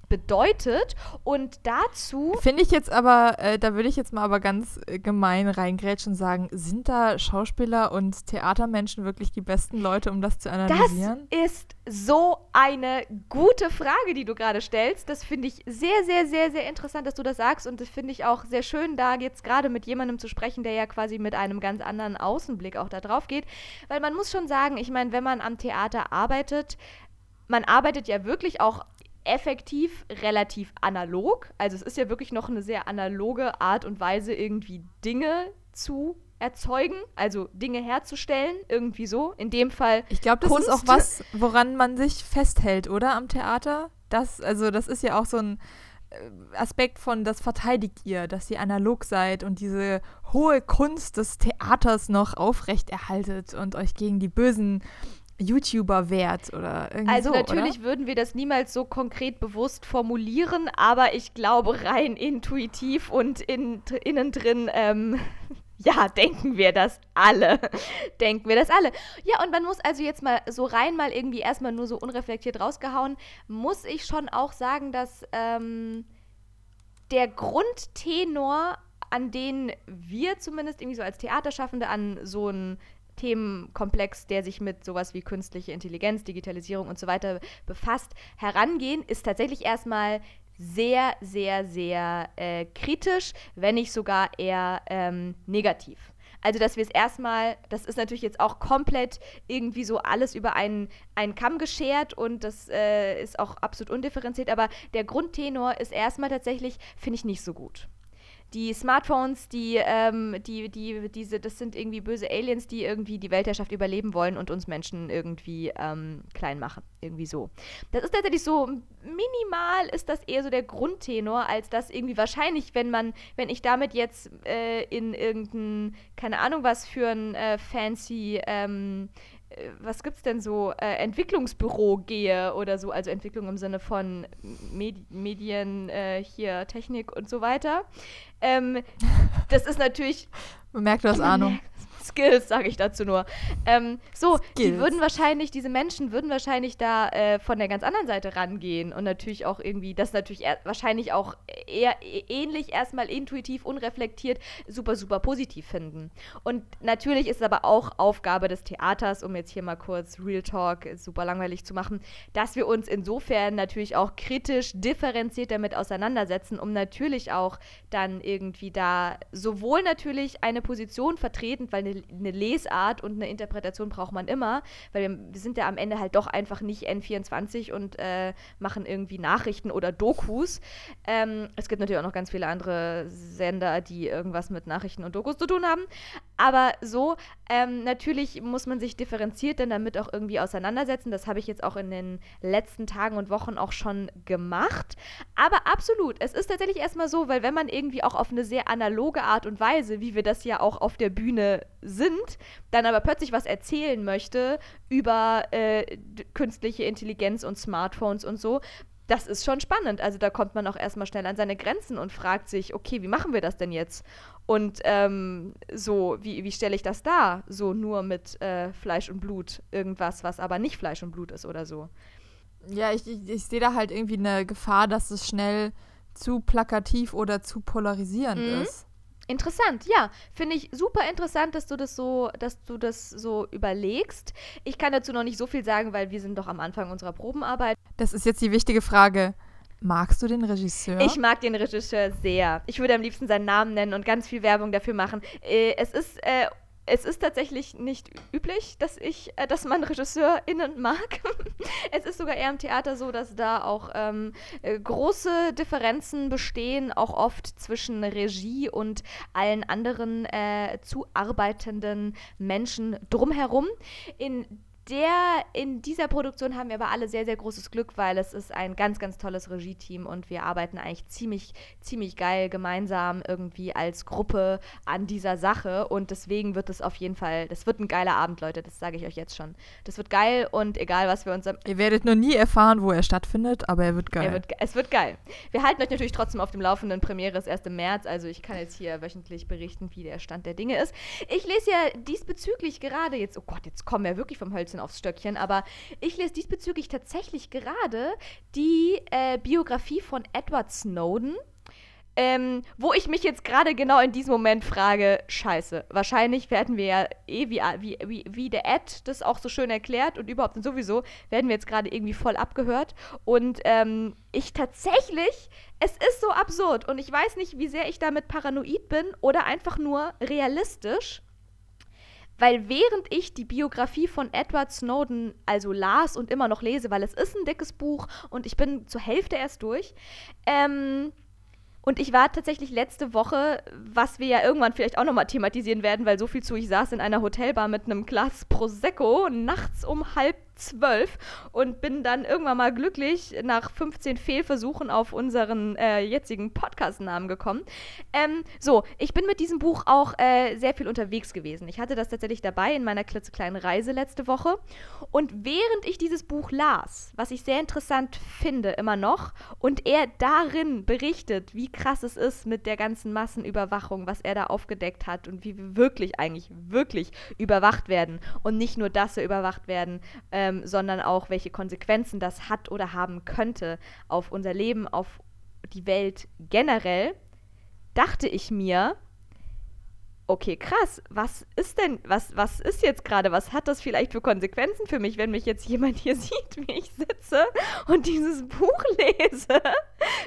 bedeutet. Und dazu. Finde ich jetzt aber, äh, da würde ich jetzt mal aber ganz äh, gemein reingrätschen und sagen, sind da Schauspieler und Theatermenschen wirklich die besten Leute, um das zu analysieren? Das ist so eine gute Frage, die du gerade stellst. Das finde ich sehr, sehr, sehr, sehr interessant, dass du das sagst. Und das finde ich auch sehr schön, da jetzt gerade mit jemandem zu sprechen, der ja quasi mit einem ganz anderen Außenblick auch da drauf geht. Weil man muss schon sagen, ich meine, wenn man am Theater arbeitet, man arbeitet ja wirklich auch effektiv relativ analog. Also es ist ja wirklich noch eine sehr analoge Art und Weise, irgendwie Dinge zu erzeugen, also Dinge herzustellen, irgendwie so. In dem Fall. Ich glaube, das Kunst. ist auch was, woran man sich festhält, oder? Am Theater. Das, also, das ist ja auch so ein äh, Aspekt von, das verteidigt ihr, dass ihr analog seid und diese hohe Kunst des Theaters noch aufrechterhaltet und euch gegen die bösen YouTuber wert oder irgendwie Also so, natürlich oder? würden wir das niemals so konkret bewusst formulieren, aber ich glaube rein intuitiv und in, innen drin, ähm, ja, denken wir das alle. denken wir das alle. Ja, und man muss also jetzt mal so rein mal irgendwie erstmal nur so unreflektiert rausgehauen, muss ich schon auch sagen, dass ähm, der Grundtenor an den wir zumindest irgendwie so als Theaterschaffende an so ein Themenkomplex, der sich mit sowas wie künstliche Intelligenz, Digitalisierung und so weiter befasst, herangehen, ist tatsächlich erstmal sehr, sehr, sehr äh, kritisch, wenn nicht sogar eher ähm, negativ. Also, dass wir es erstmal, das ist natürlich jetzt auch komplett irgendwie so alles über einen, einen Kamm geschert und das äh, ist auch absolut undifferenziert, aber der Grundtenor ist erstmal tatsächlich, finde ich nicht so gut die Smartphones, die, ähm, die, die, diese, das sind irgendwie böse Aliens, die irgendwie die Weltherrschaft überleben wollen und uns Menschen irgendwie ähm, klein machen. Irgendwie so. Das ist tatsächlich so, minimal ist das eher so der Grundtenor, als dass irgendwie wahrscheinlich, wenn man, wenn ich damit jetzt äh, in irgendein, keine Ahnung was für ein äh, fancy ähm, äh, was gibt's denn so, äh, Entwicklungsbüro gehe oder so, also Entwicklung im Sinne von Medi Medien, äh, hier Technik und so weiter. Ähm, das ist natürlich. Man merkt, du hast Ahnung. Skills, sage ich dazu nur. Ähm, so, Skills. die würden wahrscheinlich, diese Menschen würden wahrscheinlich da äh, von der ganz anderen Seite rangehen und natürlich auch irgendwie, das natürlich wahrscheinlich auch eher ähnlich erstmal intuitiv, unreflektiert, super, super positiv finden. Und natürlich ist es aber auch Aufgabe des Theaters, um jetzt hier mal kurz Real Talk super langweilig zu machen, dass wir uns insofern natürlich auch kritisch, differenziert damit auseinandersetzen, um natürlich auch dann irgendwie da sowohl natürlich eine Position vertreten, weil eine eine Lesart und eine Interpretation braucht man immer, weil wir, wir sind ja am Ende halt doch einfach nicht N24 und äh, machen irgendwie Nachrichten oder Dokus. Ähm, es gibt natürlich auch noch ganz viele andere Sender, die irgendwas mit Nachrichten und Dokus zu tun haben. Aber so, ähm, natürlich muss man sich differenziert dann damit auch irgendwie auseinandersetzen. Das habe ich jetzt auch in den letzten Tagen und Wochen auch schon gemacht. Aber absolut, es ist tatsächlich erstmal so, weil wenn man irgendwie auch auf eine sehr analoge Art und Weise, wie wir das ja auch auf der Bühne sind, dann aber plötzlich was erzählen möchte über äh, künstliche Intelligenz und Smartphones und so, das ist schon spannend. Also da kommt man auch erstmal schnell an seine Grenzen und fragt sich, okay, wie machen wir das denn jetzt? Und ähm, so, wie, wie stelle ich das dar? So nur mit äh, Fleisch und Blut, irgendwas, was aber nicht Fleisch und Blut ist oder so. Ja, ich, ich, ich sehe da halt irgendwie eine Gefahr, dass es schnell zu plakativ oder zu polarisierend mhm. ist. Interessant, ja. Finde ich super interessant, dass du das so, dass du das so überlegst. Ich kann dazu noch nicht so viel sagen, weil wir sind doch am Anfang unserer Probenarbeit. Das ist jetzt die wichtige Frage. Magst du den Regisseur? Ich mag den Regisseur sehr. Ich würde am liebsten seinen Namen nennen und ganz viel Werbung dafür machen. Äh, es ist äh, es ist tatsächlich nicht üblich, dass ich, äh, dass man RegisseurInnen mag. es ist sogar eher im Theater so, dass da auch ähm, äh, große Differenzen bestehen, auch oft zwischen Regie und allen anderen äh, zuarbeitenden Menschen drumherum. In der, in dieser Produktion haben wir aber alle sehr, sehr großes Glück, weil es ist ein ganz, ganz tolles Regie-Team und wir arbeiten eigentlich ziemlich, ziemlich geil gemeinsam irgendwie als Gruppe an dieser Sache und deswegen wird es auf jeden Fall, das wird ein geiler Abend, Leute, das sage ich euch jetzt schon. Das wird geil und egal, was wir uns... Ihr werdet noch nie erfahren, wo er stattfindet, aber er wird geil. Er wird, es wird geil. Wir halten euch natürlich trotzdem auf dem Laufenden. Premiere ist erst im März, also ich kann jetzt hier wöchentlich berichten, wie der Stand der Dinge ist. Ich lese ja diesbezüglich gerade jetzt, oh Gott, jetzt kommen wir wirklich vom Hölzchen bisschen aufs Stöckchen, aber ich lese diesbezüglich tatsächlich gerade die äh, Biografie von Edward Snowden. Ähm, wo ich mich jetzt gerade genau in diesem Moment frage, scheiße, wahrscheinlich werden wir ja eh, wie, wie, wie, der Ed das auch so schön erklärt und überhaupt und sowieso, werden wir jetzt gerade irgendwie voll abgehört. Und ähm, ich tatsächlich, es ist so absurd und ich weiß nicht, wie sehr ich damit paranoid bin oder einfach nur realistisch. Weil während ich die Biografie von Edward Snowden also las und immer noch lese, weil es ist ein dickes Buch und ich bin zur Hälfte erst durch, ähm, und ich war tatsächlich letzte Woche, was wir ja irgendwann vielleicht auch nochmal thematisieren werden, weil so viel zu, ich saß in einer Hotelbar mit einem Glas Prosecco nachts um halb zwölf und bin dann irgendwann mal glücklich nach 15 Fehlversuchen auf unseren äh, jetzigen Podcast-Namen gekommen. Ähm, so, ich bin mit diesem Buch auch äh, sehr viel unterwegs gewesen. Ich hatte das tatsächlich dabei in meiner klitzekleinen Reise letzte Woche. Und während ich dieses Buch las, was ich sehr interessant finde immer noch, und er darin berichtet, wie krass es ist mit der ganzen Massenüberwachung, was er da aufgedeckt hat und wie wir wirklich eigentlich wirklich überwacht werden und nicht nur, dass wir überwacht werden, äh, ähm, sondern auch, welche Konsequenzen das hat oder haben könnte auf unser Leben, auf die Welt generell, dachte ich mir, okay, krass, was ist denn, was, was ist jetzt gerade, was hat das vielleicht für Konsequenzen für mich, wenn mich jetzt jemand hier sieht, wie ich sitze und dieses Buch lese?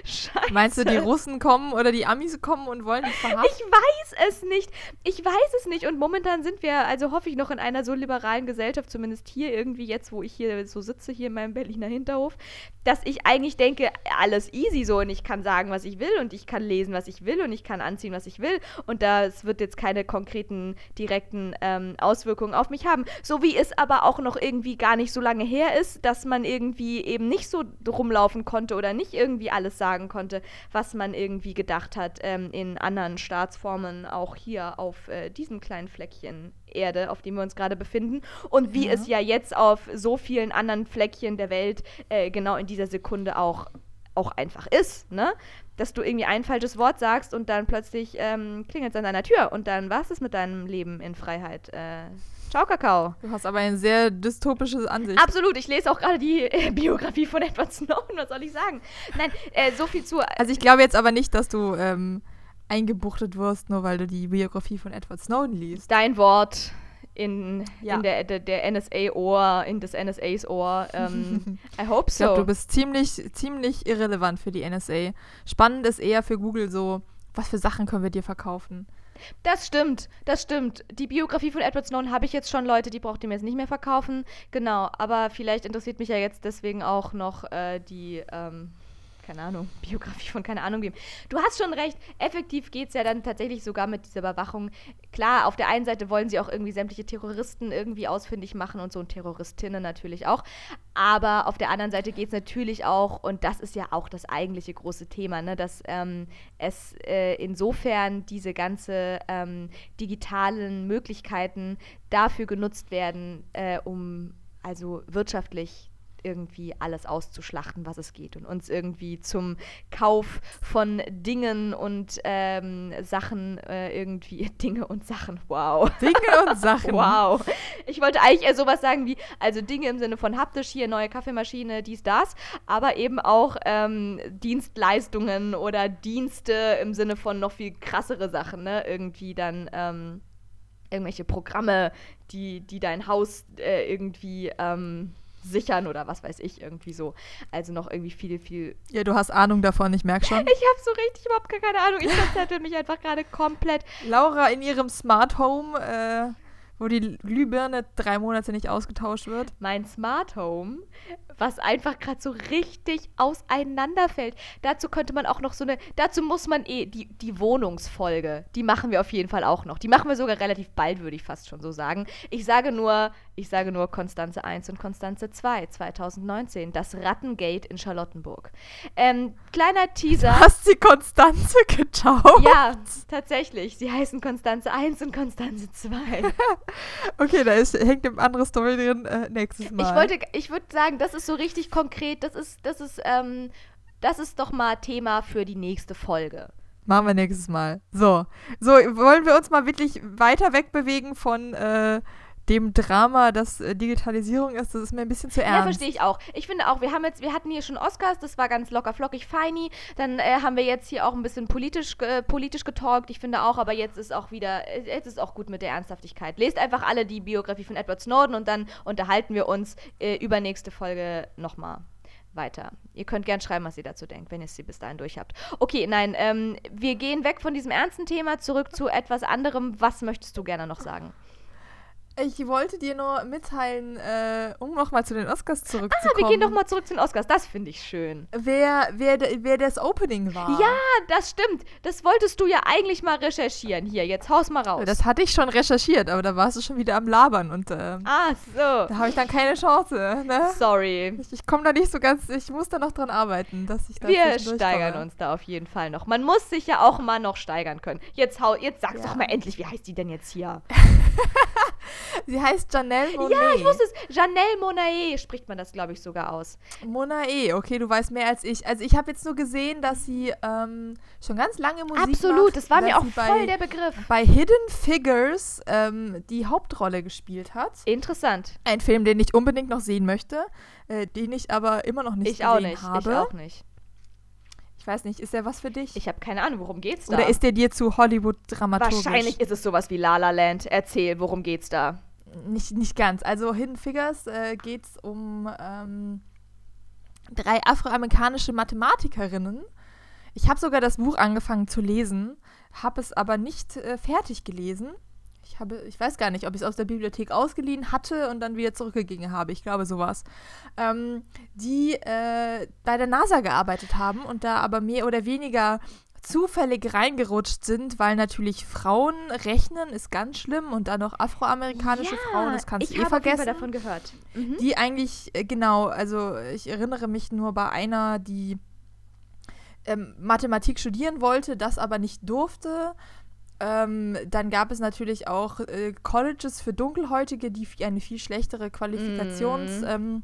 Scheiße. Meinst du, die Russen kommen oder die Amis kommen und wollen dich verhaften? Ich weiß es nicht. Ich weiß es nicht. Und momentan sind wir, also hoffe ich, noch in einer so liberalen Gesellschaft, zumindest hier irgendwie jetzt, wo ich hier so sitze, hier in meinem Berliner Hinterhof, dass ich eigentlich denke, alles easy so und ich kann sagen, was ich will und ich kann lesen, was ich will und ich kann anziehen, was ich will. Und das wird jetzt keine konkreten, direkten ähm, Auswirkungen auf mich haben. So wie es aber auch noch irgendwie gar nicht so lange her ist, dass man irgendwie eben nicht so rumlaufen konnte oder nicht irgendwie alles sagen konnte, was man irgendwie gedacht hat ähm, in anderen Staatsformen, auch hier auf äh, diesem kleinen Fleckchen Erde, auf dem wir uns gerade befinden. Und wie ja. es ja jetzt auf so vielen anderen Fleckchen der Welt äh, genau in dieser Sekunde auch, auch einfach ist, ne? Dass du irgendwie ein falsches Wort sagst und dann plötzlich ähm, klingelt es an deiner Tür und dann war es mit deinem Leben in Freiheit. Äh, Ciao, Kakao. Du hast aber eine sehr dystopische Ansicht. Absolut. Ich lese auch gerade die äh, Biografie von Edward Snowden. Was soll ich sagen? Nein, äh, so viel zu. Also, ich glaube jetzt aber nicht, dass du ähm, eingebuchtet wirst, nur weil du die Biografie von Edward Snowden liest. Dein Wort in, ja. in der, der, der NSA-Ohr, in des NSAs Ohr. Ähm, I hope so. Ich glaube, du bist ziemlich, ziemlich irrelevant für die NSA. Spannend ist eher für Google so, was für Sachen können wir dir verkaufen? Das stimmt, das stimmt. Die Biografie von Edward Snowden habe ich jetzt schon Leute, die braucht ihr mir jetzt nicht mehr verkaufen. Genau, aber vielleicht interessiert mich ja jetzt deswegen auch noch äh, die, ähm, keine Ahnung, Biografie von keine Ahnung wem. Du hast schon recht, effektiv geht es ja dann tatsächlich sogar mit dieser Überwachung. Klar, auf der einen Seite wollen sie auch irgendwie sämtliche Terroristen irgendwie ausfindig machen und so und Terroristinnen natürlich auch. Aber auf der anderen Seite geht es natürlich auch, und das ist ja auch das eigentliche große Thema, ne, dass ähm, es äh, insofern diese ganze ähm, digitalen Möglichkeiten dafür genutzt werden, äh, um also wirtschaftlich irgendwie alles auszuschlachten, was es geht und uns irgendwie zum Kauf von Dingen und ähm, Sachen äh, irgendwie Dinge und Sachen, wow. Dinge und Sachen. wow. Ich wollte eigentlich eher sowas sagen wie, also Dinge im Sinne von haptisch, hier neue Kaffeemaschine, dies, das, aber eben auch ähm, Dienstleistungen oder Dienste im Sinne von noch viel krassere Sachen, ne? Irgendwie dann ähm, irgendwelche Programme, die, die dein Haus äh, irgendwie ähm, sichern oder was weiß ich, irgendwie so. Also noch irgendwie viel, viel. Ja, du hast Ahnung davon, ich merke schon. Ich habe so richtig überhaupt gar keine Ahnung. Ich verzettel mich einfach gerade komplett. Laura in ihrem Smart Home, äh, wo die Glühbirne drei Monate nicht ausgetauscht wird. Mein Smart Home, was einfach gerade so richtig auseinanderfällt. Dazu könnte man auch noch so eine, dazu muss man eh, die, die Wohnungsfolge, die machen wir auf jeden Fall auch noch. Die machen wir sogar relativ bald, würde ich fast schon so sagen. Ich sage nur, ich sage nur Konstanze 1 und Konstanze 2, 2019, das Rattengate in Charlottenburg. Ähm, kleiner Teaser. Hast sie Konstanze getauft? Ja, tatsächlich. Sie heißen Konstanze 1 und Konstanze 2. okay, da ist, hängt eine andere Story drin. Äh, nächstes Mal. Ich wollte, ich würde sagen, das ist so richtig konkret. Das ist, das ist, ähm, das ist doch mal Thema für die nächste Folge. Machen wir nächstes Mal. So. So, wollen wir uns mal wirklich weiter wegbewegen von äh, dem Drama, das äh, Digitalisierung ist, das ist mir ein bisschen zu ernst. Ja, verstehe ich auch. Ich finde auch, wir haben jetzt, wir hatten hier schon Oscars, das war ganz locker flockig, feini. Dann äh, haben wir jetzt hier auch ein bisschen politisch, äh, politisch getalkt. Ich finde auch, aber jetzt ist auch wieder, äh, jetzt ist auch gut mit der Ernsthaftigkeit. Lest einfach alle die Biografie von Edward Snowden und dann unterhalten wir uns äh, übernächste Folge nochmal weiter. Ihr könnt gern schreiben, was ihr dazu denkt, wenn ihr sie bis dahin durch habt. Okay, nein, ähm, wir gehen weg von diesem ernsten Thema zurück zu etwas anderem. Was möchtest du gerne noch sagen? Ich wollte dir nur mitteilen, äh, um nochmal zu den Oscars zurückzukommen. Ah, wir gehen nochmal zurück zu den Oscars. Das finde ich schön. Wer, wer, wer das Opening war. Ja, das stimmt. Das wolltest du ja eigentlich mal recherchieren. Hier, jetzt haus mal raus. Das hatte ich schon recherchiert, aber da warst du schon wieder am Labern und äh, ah, so. da habe ich dann keine Chance. Ne? Sorry. Ich, ich komme da nicht so ganz, ich muss da noch dran arbeiten, dass ich da Wir steigern uns da auf jeden Fall noch. Man muss sich ja auch mal noch steigern können. Jetzt, hau, jetzt sag's ja. doch mal endlich, wie heißt die denn jetzt hier? Sie heißt Janelle Monet. Ja, ich wusste es. Janelle Monet spricht man das, glaube ich, sogar aus. Monet, okay, du weißt mehr als ich. Also ich habe jetzt nur gesehen, dass sie ähm, schon ganz lange Musik Absolut, macht, das war mir auch voll bei, der Begriff. Bei Hidden Figures ähm, die Hauptrolle gespielt hat. Interessant. Ein Film, den ich unbedingt noch sehen möchte, äh, den ich aber immer noch nicht ich gesehen auch nicht, habe. Ich auch nicht. Ich weiß nicht, ist der was für dich? Ich habe keine Ahnung, worum geht's da? Oder ist der dir zu Hollywood-dramaturgisch? Wahrscheinlich ist es sowas wie La La Land. Erzähl, worum geht's da? nicht, nicht ganz. Also Hidden Figures äh, geht es um ähm, drei afroamerikanische Mathematikerinnen. Ich habe sogar das Buch angefangen zu lesen, habe es aber nicht äh, fertig gelesen. Ich, habe, ich weiß gar nicht, ob ich es aus der Bibliothek ausgeliehen hatte und dann wieder zurückgegeben habe. Ich glaube sowas. Ähm, die äh, bei der NASA gearbeitet haben und da aber mehr oder weniger zufällig reingerutscht sind, weil natürlich Frauen rechnen ist ganz schlimm und dann noch afroamerikanische ja, Frauen, das kannst du eh vergessen. Ich habe davon gehört. Mhm. Die eigentlich, äh, genau, also ich erinnere mich nur bei einer, die ähm, Mathematik studieren wollte, das aber nicht durfte. Ähm, dann gab es natürlich auch äh, Colleges für Dunkelhäutige, die eine viel schlechtere Qualifikations- mm. ähm,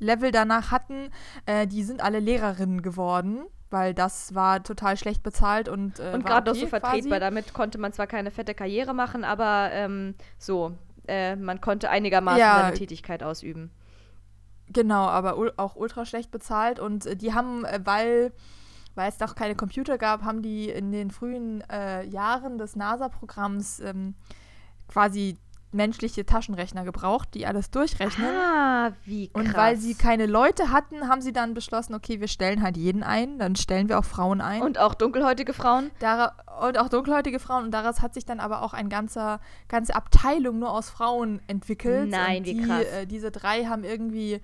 Level danach hatten, äh, die sind alle Lehrerinnen geworden weil das war total schlecht bezahlt und äh, und gerade okay, noch so vertretbar. Damit konnte man zwar keine fette Karriere machen, aber ähm, so äh, man konnte einigermaßen ja, seine Tätigkeit ausüben. Genau, aber auch ultra schlecht bezahlt und äh, die haben, äh, weil weil es noch keine Computer gab, haben die in den frühen äh, Jahren des NASA-Programms ähm, quasi menschliche Taschenrechner gebraucht, die alles durchrechnen. Ah, wie krass. Und weil sie keine Leute hatten, haben sie dann beschlossen, okay, wir stellen halt jeden ein, dann stellen wir auch Frauen ein. Und auch dunkelhäutige Frauen? Dar und auch dunkelhäutige Frauen. Und daraus hat sich dann aber auch eine ganze, ganze Abteilung nur aus Frauen entwickelt. Nein, und wie die, krass. Äh, diese drei haben irgendwie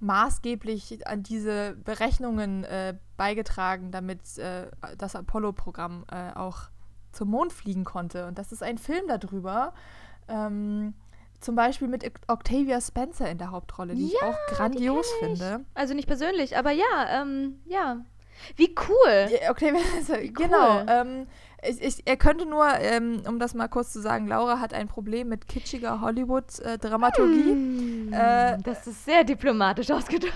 maßgeblich an diese Berechnungen äh, beigetragen, damit äh, das Apollo-Programm äh, auch zum Mond fliegen konnte. Und das ist ein Film darüber. Ähm, zum Beispiel mit Octavia Spencer in der Hauptrolle, die ja, ich auch grandios finde. Also nicht persönlich, aber ja, ähm, ja. Wie cool. Ja, Octavia Spencer, genau. Cool. Ähm, ich, ich, er könnte nur, ähm, um das mal kurz zu sagen, Laura hat ein Problem mit kitschiger Hollywood-Dramaturgie. Mm, äh, das ist sehr diplomatisch ausgedrückt.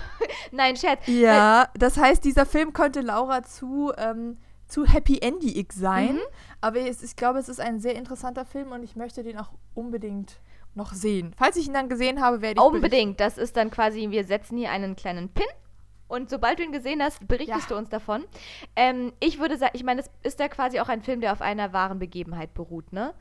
Nein, Scherz. Ja, das heißt, dieser Film könnte Laura zu, ähm, zu happy endig sein. Mhm. Aber es, ich glaube, es ist ein sehr interessanter Film und ich möchte den auch unbedingt noch sehen. Falls ich ihn dann gesehen habe, werde ich. Unbedingt. Das ist dann quasi, wir setzen hier einen kleinen Pin und sobald du ihn gesehen hast, berichtest ja. du uns davon. Ähm, ich würde sagen, ich meine, es ist ja quasi auch ein Film, der auf einer wahren Begebenheit beruht, ne?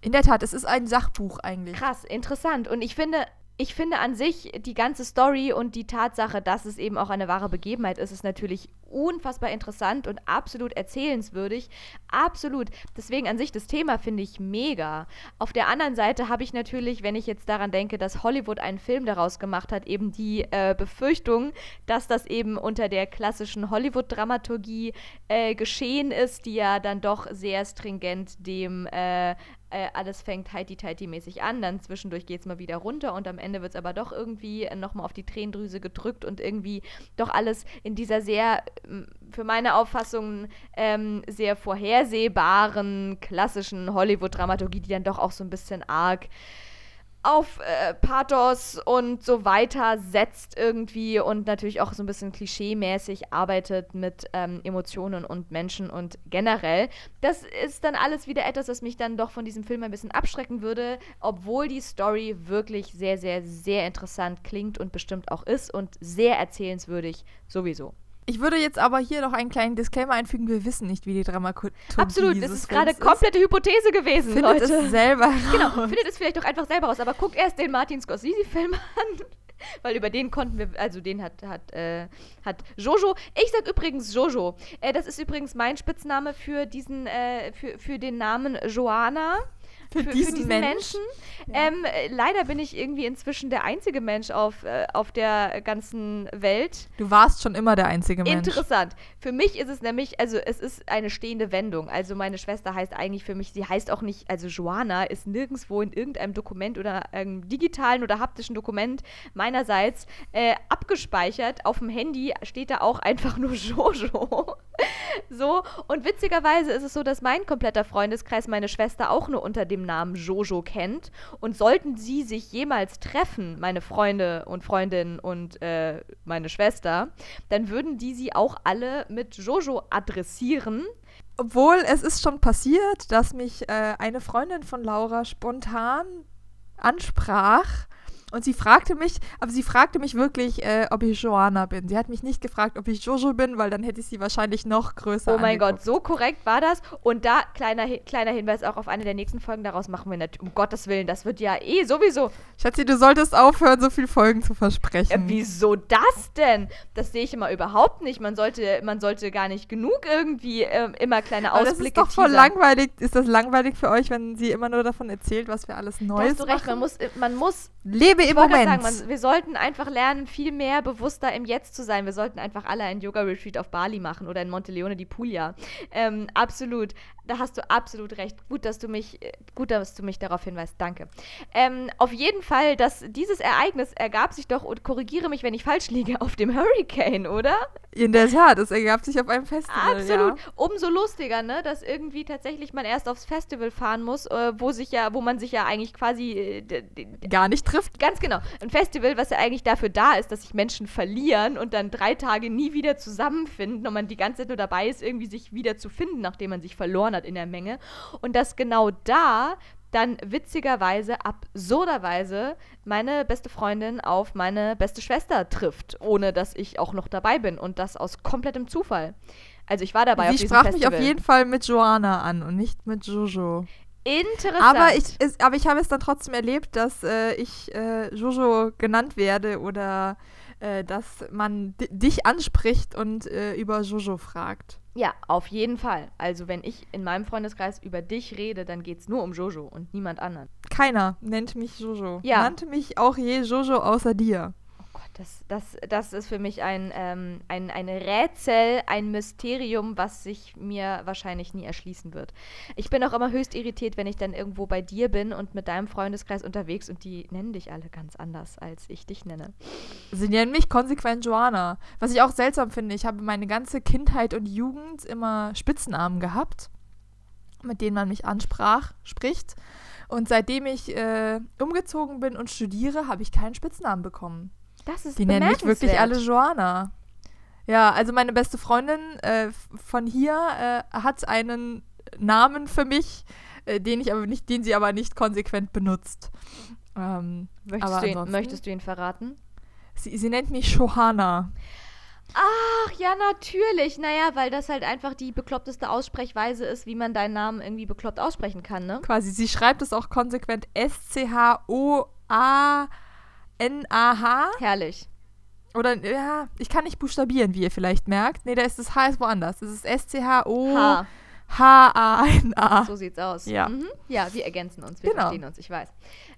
In der Tat, es ist ein Sachbuch eigentlich. Krass, interessant. Und ich finde, ich finde an sich die ganze Story und die Tatsache, dass es eben auch eine wahre Begebenheit ist, ist natürlich unfassbar interessant und absolut erzählenswürdig. Absolut. Deswegen an sich das Thema finde ich mega. Auf der anderen Seite habe ich natürlich, wenn ich jetzt daran denke, dass Hollywood einen Film daraus gemacht hat, eben die äh, Befürchtung, dass das eben unter der klassischen Hollywood-Dramaturgie äh, geschehen ist, die ja dann doch sehr stringent dem äh, äh, alles fängt heiti-teiti-mäßig an, dann zwischendurch geht es mal wieder runter und am Ende wird es aber doch irgendwie nochmal auf die Tränendrüse gedrückt und irgendwie doch alles in dieser sehr, für meine Auffassung, ähm, sehr vorhersehbaren, klassischen Hollywood-Dramaturgie, die dann doch auch so ein bisschen arg auf äh, Pathos und so weiter setzt irgendwie und natürlich auch so ein bisschen klischee-mäßig arbeitet mit ähm, Emotionen und Menschen und generell. Das ist dann alles wieder etwas, was mich dann doch von diesem Film ein bisschen abschrecken würde, obwohl die Story wirklich sehr, sehr, sehr interessant klingt und bestimmt auch ist und sehr erzählenswürdig sowieso. Ich würde jetzt aber hier noch einen kleinen Disclaimer einfügen. Wir wissen nicht, wie die Dramaturgie Absolut, das ist gerade komplette Hypothese gewesen, findet Leute. Findet es selber Genau, findet es vielleicht doch einfach selber raus. Aber guckt erst den Martin Scorsese-Film an. Weil über den konnten wir, also den hat, hat, äh, hat Jojo. Ich sag übrigens Jojo. Äh, das ist übrigens mein Spitzname für diesen, äh, für, für den Namen Joana für, für, diesen, für diesen Menschen. Ja. Ähm, leider bin ich irgendwie inzwischen der einzige Mensch auf, äh, auf der ganzen Welt. Du warst schon immer der einzige Mensch. Interessant. Für mich ist es nämlich, also es ist eine stehende Wendung. Also meine Schwester heißt eigentlich für mich, sie heißt auch nicht, also Joanna ist nirgendwo in irgendeinem Dokument oder einem digitalen oder haptischen Dokument meinerseits äh, abgespeichert. Auf dem Handy steht da auch einfach nur Jojo. so, und witzigerweise ist es so, dass mein kompletter Freundeskreis meine Schwester auch nur unter dem dem Namen Jojo kennt. Und sollten sie sich jemals treffen, meine Freunde und Freundinnen und äh, meine Schwester, dann würden die sie auch alle mit Jojo adressieren. Obwohl es ist schon passiert, dass mich äh, eine Freundin von Laura spontan ansprach und sie fragte mich, aber sie fragte mich wirklich, äh, ob ich Joanna bin. Sie hat mich nicht gefragt, ob ich Jojo bin, weil dann hätte ich sie wahrscheinlich noch größer Oh mein angeguckt. Gott, so korrekt war das. Und da, kleiner, kleiner Hinweis auch auf eine der nächsten Folgen, daraus machen wir natürlich, um Gottes Willen, das wird ja eh sowieso. Schatzi, du solltest aufhören, so viele Folgen zu versprechen. Äh, wieso das denn? Das sehe ich immer überhaupt nicht. Man sollte, man sollte gar nicht genug irgendwie äh, immer kleine Ausblicke aber Das ist doch voll langweilig. Ist das langweilig für euch, wenn sie immer nur davon erzählt, was wir alles Neues da hast du recht, man muss, man muss Lebe im Moment. Sagen, man, wir sollten einfach lernen, viel mehr bewusster im Jetzt zu sein. Wir sollten einfach alle ein Yoga-Retreat auf Bali machen oder in Monteleone di Puglia. Ähm, absolut da hast du absolut recht. Gut, dass du mich, äh, gut, dass du mich darauf hinweist. Danke. Ähm, auf jeden Fall, dass dieses Ereignis ergab sich doch, und korrigiere mich, wenn ich falsch liege, auf dem Hurricane, oder? In der Tat, es ergab sich auf einem Festival. Absolut. Ja. Umso lustiger, ne, dass irgendwie tatsächlich man erst aufs Festival fahren muss, äh, wo sich ja, wo man sich ja eigentlich quasi äh, gar nicht trifft. Ganz genau. Ein Festival, was ja eigentlich dafür da ist, dass sich Menschen verlieren und dann drei Tage nie wieder zusammenfinden und man die ganze Zeit nur dabei ist, irgendwie sich wieder zu finden, nachdem man sich verloren hat in der Menge. Und dass genau da dann witzigerweise, absurderweise meine beste Freundin auf meine beste Schwester trifft, ohne dass ich auch noch dabei bin. Und das aus komplettem Zufall. Also ich war dabei Sie auf diesem sprach mich auf jeden Fall mit Joanna an und nicht mit Jojo. Interessant. Aber ich, ist, aber ich habe es dann trotzdem erlebt, dass äh, ich äh, Jojo genannt werde oder äh, dass man dich anspricht und äh, über Jojo fragt. Ja, auf jeden Fall. Also wenn ich in meinem Freundeskreis über dich rede, dann geht es nur um Jojo und niemand anderen. Keiner nennt mich Jojo. Ja. Nannte mich auch je Jojo außer dir. Das, das, das ist für mich ein, ähm, ein, ein Rätsel, ein Mysterium, was sich mir wahrscheinlich nie erschließen wird. Ich bin auch immer höchst irritiert, wenn ich dann irgendwo bei dir bin und mit deinem Freundeskreis unterwegs und die nennen dich alle ganz anders, als ich dich nenne. Sie nennen mich konsequent Joanna. Was ich auch seltsam finde, ich habe meine ganze Kindheit und Jugend immer Spitznamen gehabt, mit denen man mich ansprach, spricht. Und seitdem ich äh, umgezogen bin und studiere, habe ich keinen Spitznamen bekommen. Das ist Die nennen mich wirklich alle Joanna. Ja, also meine beste Freundin äh, von hier äh, hat einen Namen für mich, äh, den ich aber nicht, den sie aber nicht konsequent benutzt. Ähm, Möchtest, aber du ihn, möchtest du ihn verraten? sie, sie nennt mich Johanna. Ach ja, natürlich. Naja, weil das halt einfach die bekloppteste Aussprechweise ist, wie man deinen Namen irgendwie bekloppt aussprechen kann, ne? Quasi, sie schreibt es auch konsequent S-C-H-O-A-N-A-H. Herrlich. Oder, ja, ich kann nicht buchstabieren, wie ihr vielleicht merkt. Nee, da ist das H ist woanders. Es ist S-C-H-O-H-A-N-A. H. So sieht's aus. Ja. Mhm. Ja, wir ergänzen uns. Wir Genau. verstehen uns, ich weiß.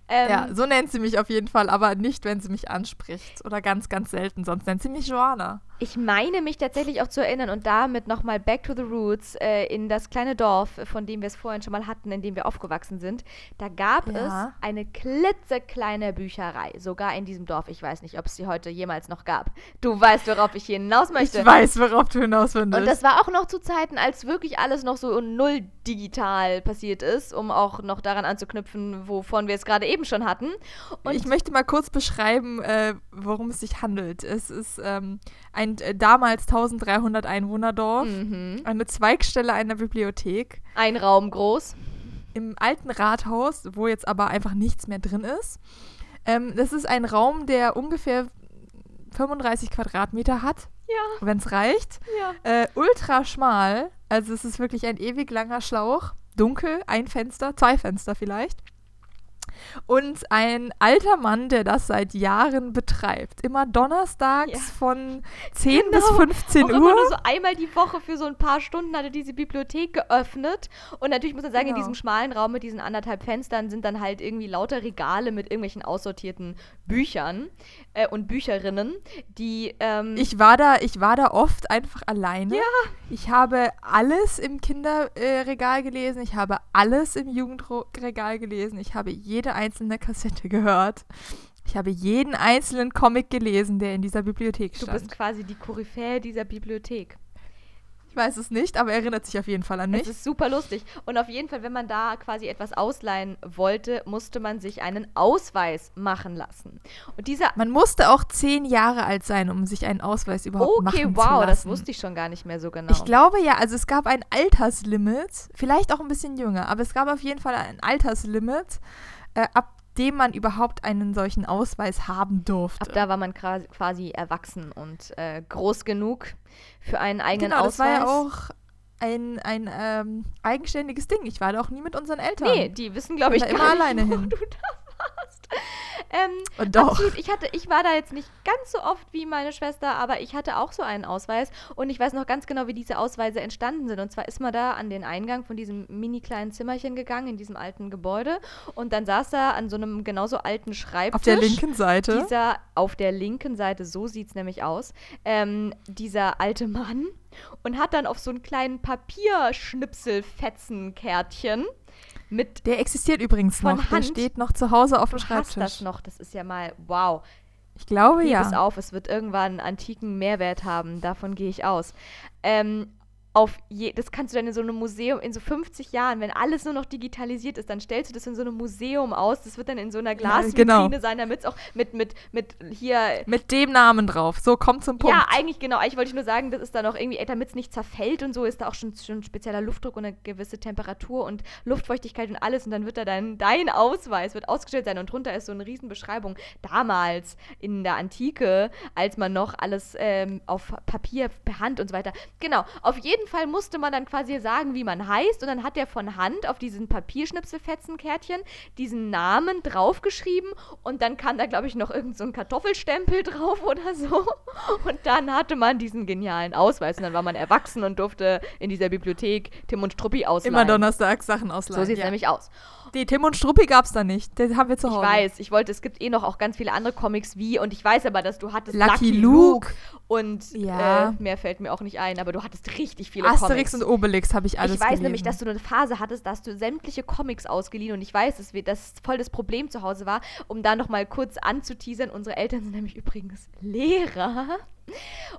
Ähm, Ja, so nennt sie mich auf jeden Fall, aber nicht, wenn sie mich anspricht. Oder ganz, ganz selten. Sonst nennt sie mich Joanna. Ich meine mich tatsächlich auch zu erinnern und damit nochmal back to the roots äh, in das kleine Dorf, von dem wir es vorhin schon mal hatten, in dem wir aufgewachsen sind. Da gab Ja. es eine klitzekleine Bücherei, sogar in diesem Dorf. Ich weiß nicht, ob es sie heute jemals noch gab. Du weißt, worauf ich hinaus möchte. Ich weiß, worauf du hinaus willst. Und das war auch noch zu Zeiten, als wirklich alles noch so null digital passiert ist, um auch noch daran anzuknüpfen, wovon wir es gerade eben schon hatten. Und ich möchte mal kurz beschreiben, äh, worum es sich handelt. Es ist ähm, ein äh, damals 1300 Einwohnerdorf, mhm. eine Zweigstelle einer Bibliothek. ein Raum groß. im alten Rathaus, wo jetzt aber einfach nichts mehr drin ist. Ähm, das ist ein Raum, der ungefähr 35 Quadratmeter hat, Ja, wenn es reicht. ja. Äh, ultra schmal, also es ist wirklich ein ewig langer Schlauch. Dunkel, ein Fenster, zwei Fenster vielleicht. Und ein alter Mann, der das seit Jahren betreibt. Immer donnerstags Ja. von 10 bis Genau. 15 auch immer Uhr. nur so einmal die Woche für so ein paar Stunden hatte diese Bibliothek geöffnet. Und natürlich muss man sagen, in Genau. diesem schmalen Raum mit diesen anderthalb Fenstern sind dann halt irgendwie lauter Regale mit irgendwelchen aussortierten Büchern äh, und Bücherinnen, die ähm, Ich war da, ich war da oft einfach alleine. Ja. Ich habe alles im Kinderregal gelesen, ich habe alles im Jugendregal gelesen, ich habe jede einzelne Kassette gehört. Ich habe jeden einzelnen Comic gelesen, der in dieser Bibliothek du stand. bist quasi die Koryphäe dieser Bibliothek. Ich weiß es nicht, aber erinnert sich auf jeden Fall an Es mich. ist super lustig. Und auf jeden Fall, wenn man da quasi etwas ausleihen wollte, musste man sich einen Ausweis machen lassen. Und dieser Man musste auch zehn Jahre alt sein, um sich einen Ausweis überhaupt Okay, machen wow, zu lassen. das wusste ich schon gar nicht mehr so genau. Ich glaube ja, also es gab ein Alterslimit, vielleicht auch ein bisschen jünger, aber es gab auf jeden Fall ein Alterslimit, äh, ab dem man überhaupt einen solchen Ausweis haben durfte. Ab da war man quasi- erwachsen und äh, groß genug für einen eigenen genau, das Ausweis. war ja auch ein, ein ähm, eigenständiges Ding. Ich war da auch nie mit unseren Eltern. Nee, die wissen, glaube ich, da gar immer nicht, alleine wo hin. du da warst. Ähm, Und doch. Absolut. Ich, hatte, ich war da jetzt nicht ganz so oft wie meine Schwester, aber ich hatte auch so einen Ausweis. Und ich weiß noch ganz genau, wie diese Ausweise entstanden sind. Und zwar ist man da an den Eingang von diesem mini kleinen Zimmerchen gegangen, in diesem alten Gebäude. Und dann saß da an so einem genauso alten Schreibtisch. Auf der linken Seite. Dieser, auf der linken Seite, so sieht es nämlich aus, ähm, dieser alte Mann und hat dann auf so einen kleinen Papierschnipselfetzenkärtchen mit Der existiert übrigens noch. Hand? Der steht noch zu Hause auf dem Du hast Schreibtisch. das noch, das ist ja mal wow. Ich glaube Heb ja. es auf, es wird irgendwann einen antiken Mehrwert haben, davon gehe ich aus. Ähm, auf je, das kannst du dann in so einem Museum, in so 50 Jahren, wenn alles nur noch digitalisiert ist, dann stellst du das in so einem Museum aus. Das wird dann in so einer Glasvitrine genau. sein, damit es auch mit, mit, mit hier Mit dem Namen drauf. So, kommt zum Punkt. Ja, eigentlich genau. Eigentlich wollte ich nur sagen, das ist da noch irgendwie, damit es nicht zerfällt und so, ist da auch schon, schon spezieller Luftdruck und eine gewisse Temperatur und Luftfeuchtigkeit und alles. Und dann wird da dein, dein Ausweis wird ausgestellt sein und drunter ist so eine Riesenbeschreibung. Damals in der Antike, als man noch alles ähm, auf Papier per Hand und so weiter. Genau. Auf jeden jeden Fall musste man dann quasi sagen, wie man heißt. Und dann hat er von Hand auf diesen Papierschnipselfetzenkärtchen diesen Namen draufgeschrieben. Und dann kam da, glaube ich, noch irgend so ein Kartoffelstempel drauf oder so. Und dann hatte man diesen genialen Ausweis. Und dann war man erwachsen und durfte in dieser Bibliothek Tim und Struppi ausleihen. Immer donnerstags Sachen ausleihen. So sieht es ja. nämlich aus. Die Tim und Struppi gab es da nicht. Den haben wir zu Ich Hause. weiß, ich wollte, es gibt eh noch auch ganz viele andere Comics wie, und ich weiß aber, dass du hattest Lucky Luke. Und Ja. äh, mehr fällt mir auch nicht ein, aber du hattest richtig viele Asterix Comics. und Obelix habe ich alles ich weiß gelesen. nämlich, dass du eine Phase hattest, dass du sämtliche Comics ausgeliehen und ich weiß, dass wir das voll das Problem zu Hause war, um da noch mal kurz anzuteasern. Unsere Eltern sind nämlich übrigens Lehrer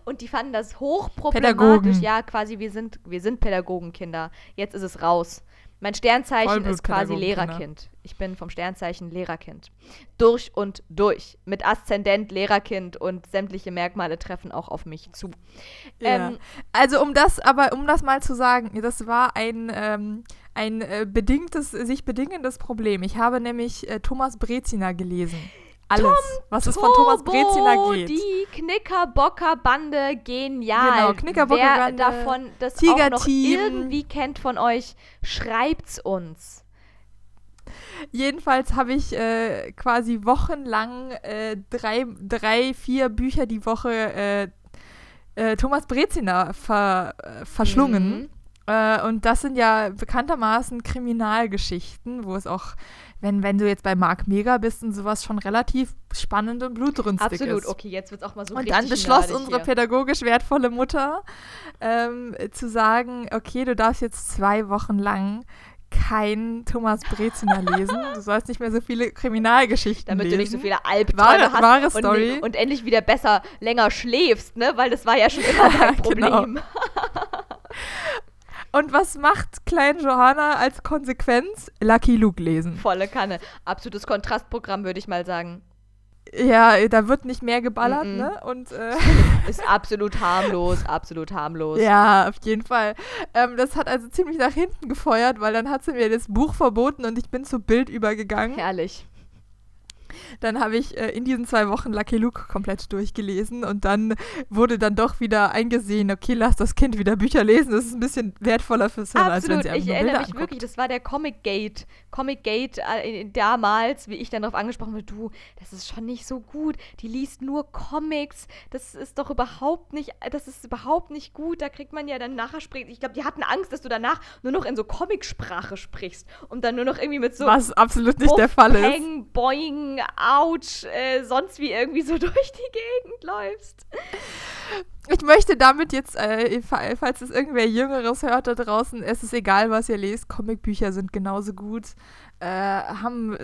und die fanden das hochproblematisch. Pädagogen. Ja, quasi wir sind wir sind Pädagogenkinder. Jetzt ist es raus. Mein Sternzeichen ist quasi. Lehrerkind. Ich bin vom Sternzeichen Lehrerkind. Durch und durch. Mit Aszendent Lehrerkind und sämtliche Merkmale treffen auch auf mich zu. Ja. Ähm, also um das, aber um das mal zu sagen, das war ein, ähm, ein äh, bedingtes, sich bedingendes Problem. Ich habe nämlich äh, Thomas Brezina gelesen. Alles, was es von Thomas Brezina geht. Die Knickerbocker-Bande genial. Genau, Knickerbocker-Bande, Wer davon das auch noch irgendwie kennt von euch, schreibt's uns. Jedenfalls habe ich äh, quasi wochenlang äh, drei, drei, vier Bücher die Woche äh, äh, Thomas Brezina ver, äh, verschlungen. Mhm. Äh, und das sind ja bekanntermaßen Kriminalgeschichten, wo es auch, wenn, wenn du jetzt bei Mark Mega bist und sowas schon relativ spannend und blutrünstig Absolut, ist. okay, jetzt wird's auch mal so Und dann beschloss unsere hier. pädagogisch wertvolle Mutter ähm, zu sagen, okay, du darfst jetzt zwei Wochen lang kein Thomas Brezina lesen. Du sollst nicht mehr so viele Kriminalgeschichten damit lesen. du nicht so viele Albträume Wahre- hast wahre und, Story. und endlich wieder besser länger schläfst, ne? Weil das war ja schon immer dein Genau. Und was macht Klein Johanna als Konsequenz? Lucky Luke lesen. Volle Kanne. Absolutes Kontrastprogramm, würde ich mal sagen. Ja, da wird nicht mehr geballert, Mhm. ne? Und äh, Ist absolut harmlos, absolut harmlos. ja, auf jeden Fall. Ähm, das hat also ziemlich nach hinten gefeuert, weil dann hat sie mir das Buch verboten und ich bin zu Bild übergegangen. Herrlich. Dann habe ich äh, in diesen zwei Wochen Lucky Luke komplett durchgelesen und dann wurde dann doch wieder eingesehen, okay, lass das Kind wieder Bücher lesen, das ist ein bisschen wertvoller fürs Hirn, als wenn Absolut, sie einfach ich erinnere mich anguckt. wirklich, das war der Comic Gate. Comic Gate äh, damals, wie ich dann darauf angesprochen wurde, du, das ist schon nicht so gut. Die liest nur Comics. Das ist doch überhaupt nicht, das ist überhaupt nicht gut. Da kriegt man ja dann nachher spricht. Ich glaube, die hatten Angst, dass du danach nur noch in so Comicsprache sprichst und dann nur noch irgendwie mit so Was absolut nicht der Puff, Fall ist. Boing, Ouch, äh, sonst wie irgendwie so durch die Gegend läufst. Ich möchte damit jetzt, äh, fa- falls es irgendwer Jüngeres hört da draußen, es ist egal, was ihr lest, Comicbücher sind genauso gut, äh, haben,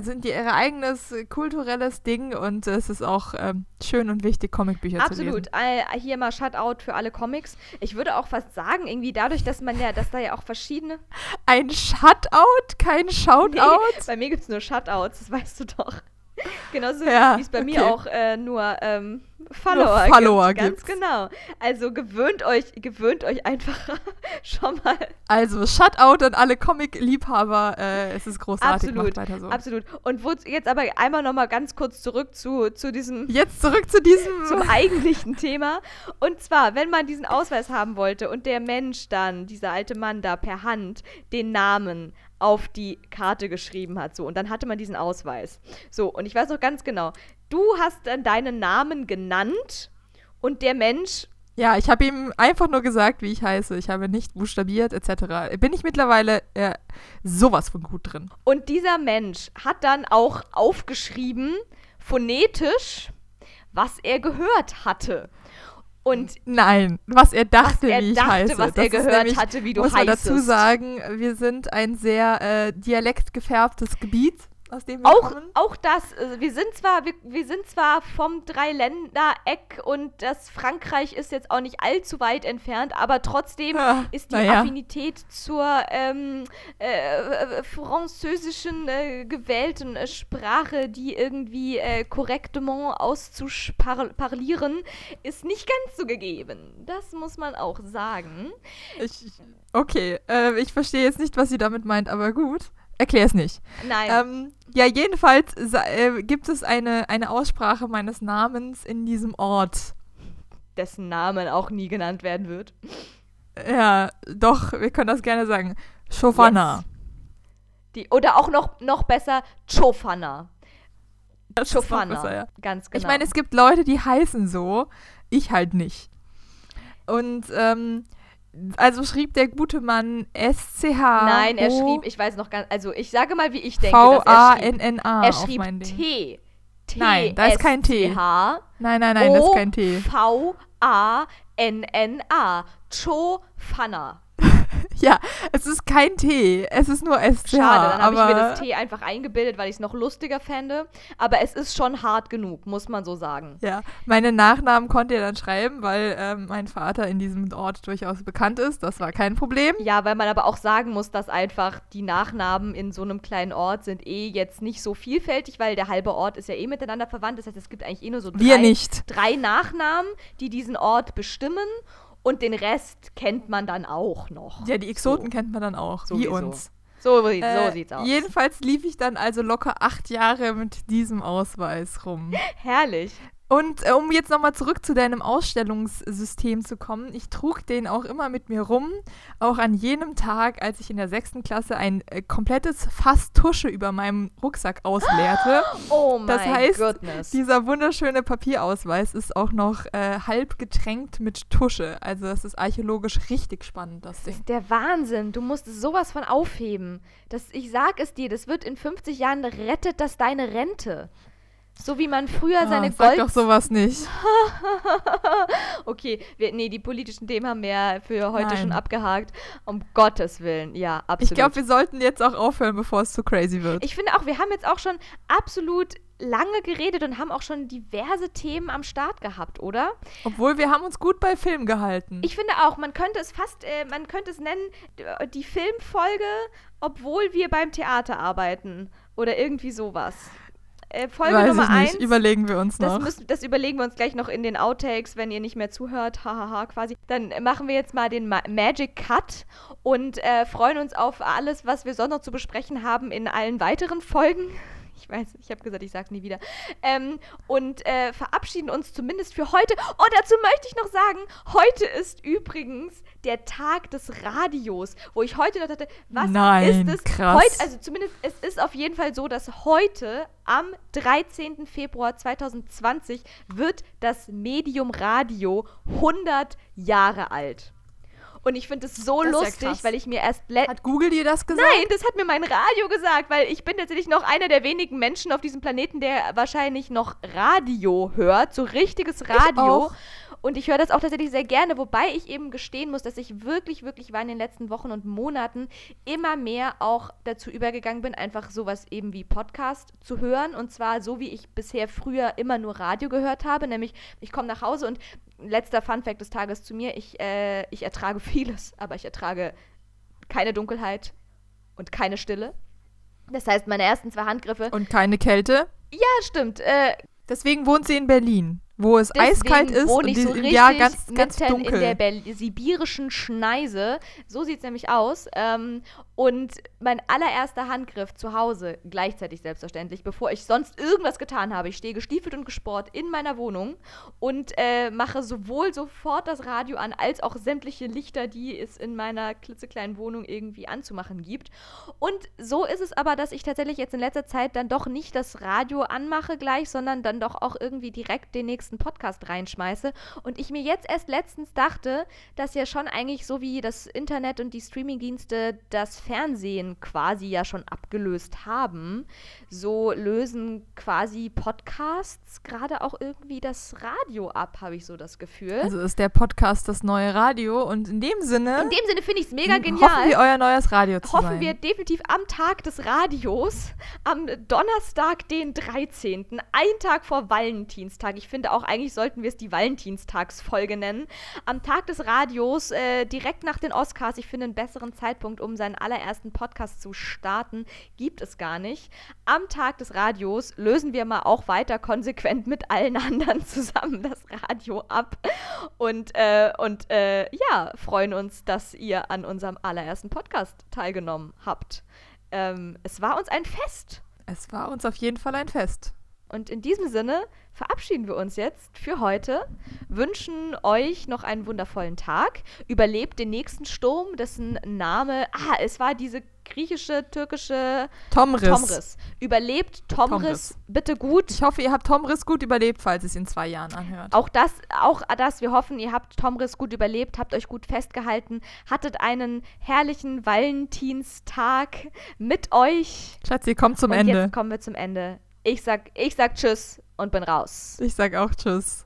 sind die ihr eigenes äh, kulturelles Ding und es ist auch ähm, schön und wichtig, Comicbücher zu lesen. Absolut. Äh, hier mal Shutout für alle Comics. Ich würde auch fast sagen, irgendwie dadurch, dass man ja, dass da ja auch verschiedene. Ein Shutout, kein Shoutout? Nee, bei mir gibt es nur Shutouts, das weißt du doch. Genauso Ja, wie es bei mir okay. auch äh, nur ähm, Follower, Follower gibt. Ganz genau. Also gewöhnt euch, gewöhnt euch einfach schon mal. Also Shutout an alle Comic-Liebhaber, äh, es ist großartig, Absolut. macht weiter so. Absolut. Und wo, jetzt aber einmal noch mal ganz kurz zurück zu, zu diesem Jetzt zurück zu diesem... zum eigentlichen Thema. Und zwar, wenn man diesen Ausweis haben wollte und der Mensch dann, dieser alte Mann da per Hand, den Namen auf die Karte geschrieben hat. So, und dann hatte man diesen Ausweis. So, und ich weiß noch ganz genau, du hast dann deinen Namen genannt und der Mensch, Ja, ich habe ihm einfach nur gesagt, wie ich heiße. Ich habe nicht buchstabiert etc. Bin ich mittlerweile äh, sowas von gut drin. und dieser Mensch hat dann auch aufgeschrieben, phonetisch, was er gehört hatte. Und Nein, was er dachte, er wie ich dachte, heiße. was Das er gehört nämlich, hatte, wie du muss man dazu heißest. sagen, wir sind ein sehr äh, dialektgefärbtes Gebiet, aus dem wir Auch, kommen. auch das, äh, wir sind zwar, wir, wir sind zwar vom Dreiländereck und das Frankreich ist jetzt auch nicht allzu weit entfernt, aber trotzdem Ja, ist die naja. Affinität zur ähm, äh, äh, französischen äh, gewählten äh, Sprache, die irgendwie äh, korrektement auszuparlieren, ist nicht ganz so gegeben. Das muss man auch sagen. Ich, okay, äh, ich verstehe jetzt nicht, was sie damit meint, aber gut. Erklär es nicht. Nein. Ähm, ja, jedenfalls äh, gibt es eine, eine Aussprache meines Namens in diesem Ort. dessen Namen auch nie genannt werden wird. Ja, doch, wir können das gerne sagen. Chofana. Yes. Die, oder auch noch, noch besser, Chofana. Chofana. ja. Ganz genau. Ich meine, es gibt Leute, die heißen so, ich halt nicht. Und ähm, also schrieb der gute Mann SCH. Nein, er schrieb, ich weiß noch ganz, also ich sage mal, wie ich denke, er schrieb. V-A-N-N-A Er schrieb. T. T. Nein, da ist kein T. H. Nein, nein, nein, das ist kein T. V-A-N-N-A. Chofana. Ja, es ist kein T, es ist nur SCH. Schade, dann habe ich mir das T einfach eingebildet, weil ich es noch lustiger fände. Aber es ist schon hart genug, muss man so sagen. Ja, meine Nachnamen konnte er dann schreiben, weil ähm, mein Vater in diesem Ort durchaus bekannt ist. Das war kein Problem. Ja, weil man aber auch sagen muss, dass einfach die Nachnamen in so einem kleinen Ort sind eh jetzt nicht so vielfältig, weil der halbe Ort ist ja eh miteinander verwandt. Das heißt, es gibt eigentlich eh nur so drei, Wir nicht. drei Nachnamen, die diesen Ort bestimmen. Und den Rest kennt man dann auch noch. Ja, die Exoten So. kennt man dann auch, Sowieso. wie uns. So, sieht- so Äh, sieht's aus. Jedenfalls lief ich dann also locker acht Jahre mit diesem Ausweis rum. Herrlich. Und äh, um jetzt nochmal zurück zu deinem Ausstellungssystem zu kommen, ich trug den auch immer mit mir rum, auch an jenem Tag, als ich in der sechsten Klasse ein äh, komplettes Fass Tusche über meinem Rucksack ausleerte. Oh mein Das heißt, goodness. Dieser wunderschöne Papierausweis ist auch noch äh, halb getränkt mit Tusche. Also das ist archäologisch richtig spannend, das Das Ding. ist der Wahnsinn. Du musst sowas von aufheben. Das, ich sag es dir, das wird in 50 Jahren rettet das deine Rente. So wie man früher seine ah, sag Gold... doch sowas nicht. okay, wir, nee, die politischen Themen haben wir ja für heute Nein. schon abgehakt. Um Gottes Willen, ja, absolut. Ich glaube, wir sollten jetzt auch aufhören, bevor es zu crazy wird. Ich finde auch, wir haben jetzt auch schon absolut lange geredet und haben auch schon diverse Themen am Start gehabt, oder? Obwohl wir haben uns gut bei Film gehalten. Ich finde auch, man könnte es fast, äh, man könnte es nennen, die Filmfolge, obwohl wir beim Theater arbeiten. Oder irgendwie sowas. Äh, Folge Weiß Nummer ich nicht. 1. Überlegen wir uns Das, noch. müssen, das überlegen wir uns gleich noch in den Outtakes, wenn ihr nicht mehr zuhört. Hahaha, quasi. Dann machen wir jetzt mal den Ma Magic Cut und äh, freuen uns auf alles, was wir sonst noch zu besprechen haben in allen weiteren Folgen. Ich weiß, ich habe gesagt, ich sage nie wieder. Ähm, und äh, verabschieden uns zumindest für heute. Oh, dazu möchte ich noch sagen, heute ist übrigens der Tag des Radios, wo ich heute noch dachte, was Nein, ist es? krass. Heute, also zumindest, es ist auf jeden Fall so, dass heute am 13. Februar 2020 wird das Medium Radio 100 Jahre alt. Und ich finde es so Das ja lustig, krass. weil ich mir erst Hat Google dir das gesagt? Nein, das hat mir mein Radio gesagt, weil ich bin tatsächlich noch einer der wenigen Menschen auf diesem Planeten, der wahrscheinlich noch Radio hört, so richtiges Radio. auch. Und ich höre das auch tatsächlich sehr gerne, wobei ich eben gestehen muss, dass ich wirklich, wirklich war in den letzten Wochen und Monaten immer mehr auch dazu übergegangen bin, einfach sowas eben wie Podcast zu hören. Und zwar so, wie ich bisher früher immer nur Radio gehört habe, nämlich ich komme nach Hause und letzter Funfact des Tages zu mir, ich, äh, ich ertrage vieles, aber ich ertrage keine Dunkelheit und keine Stille. Das heißt, meine ersten zwei Handgriffe. Und keine Kälte. Ja, stimmt. Äh, Deswegen wohnt sie in Berlin, wo es deswegen eiskalt ist und die, so Jahr ganz, ganz dunkel. in der Bel sibirischen Schneise. So sieht es nämlich aus. Ähm, und mein allererster Handgriff zu Hause, gleichzeitig selbstverständlich, bevor ich sonst irgendwas getan habe. Ich stehe gestiefelt und gesport in meiner Wohnung und äh, mache sowohl sofort das Radio an, als auch sämtliche Lichter, die es in meiner klitzekleinen Wohnung irgendwie anzumachen gibt. Und so ist es aber, dass ich tatsächlich jetzt in letzter Zeit dann doch nicht das Radio anmache gleich, sondern dann doch auch irgendwie direkt den nächsten Podcast reinschmeiße. Und ich mir jetzt erst letztens dachte, dass ja schon eigentlich so wie das Internet und die Streamingdienste das Fernsehen quasi ja schon abgelöst haben, so lösen quasi Podcasts gerade auch irgendwie das Radio ab, habe ich so das Gefühl. Also ist der Podcast das neue Radio und in dem Sinne in dem Sinne finde ich es mega hoffen genial. wir euer neues Radio zu hoffen sein. wir definitiv am Tag des Radios, am Donnerstag, den 13., ein Tag vor Valentinstag. Ich finde auch, eigentlich sollten wir es die Valentinstagsfolge nennen. Am Tag des Radios, äh, direkt nach den Oscars, ich finde einen besseren Zeitpunkt, um seinen allerersten Podcast zu starten, gibt es gar nicht. Am Tag des Radios lösen wir mal auch weiter konsequent mit allen anderen zusammen das Radio ab und, äh, und äh, ja, freuen uns, dass ihr an unserem allerersten Podcast teilgenommen habt. Ähm, es war uns ein Fest. es war uns auf jeden Fall ein Fest. Und in diesem Sinne verabschieden wir uns jetzt für heute, wünschen euch noch einen wundervollen Tag, überlebt den nächsten Sturm, dessen Name, ah, es war diese griechische, türkische Tomris. Tomris. Überlebt Tomris, Tomris. bitte gut. Ich hoffe, ihr habt Tomris gut überlebt, falls es in zwei Jahren anhört. Auch das, auch das, wir hoffen, ihr habt Tomris gut überlebt, habt euch gut festgehalten, hattet einen herrlichen Valentinstag mit euch. Schatzi, kommt zum Und Ende. jetzt kommen wir zum Ende. Ich sag, ich sag Tschüss und bin raus. Ich sag auch Tschüss.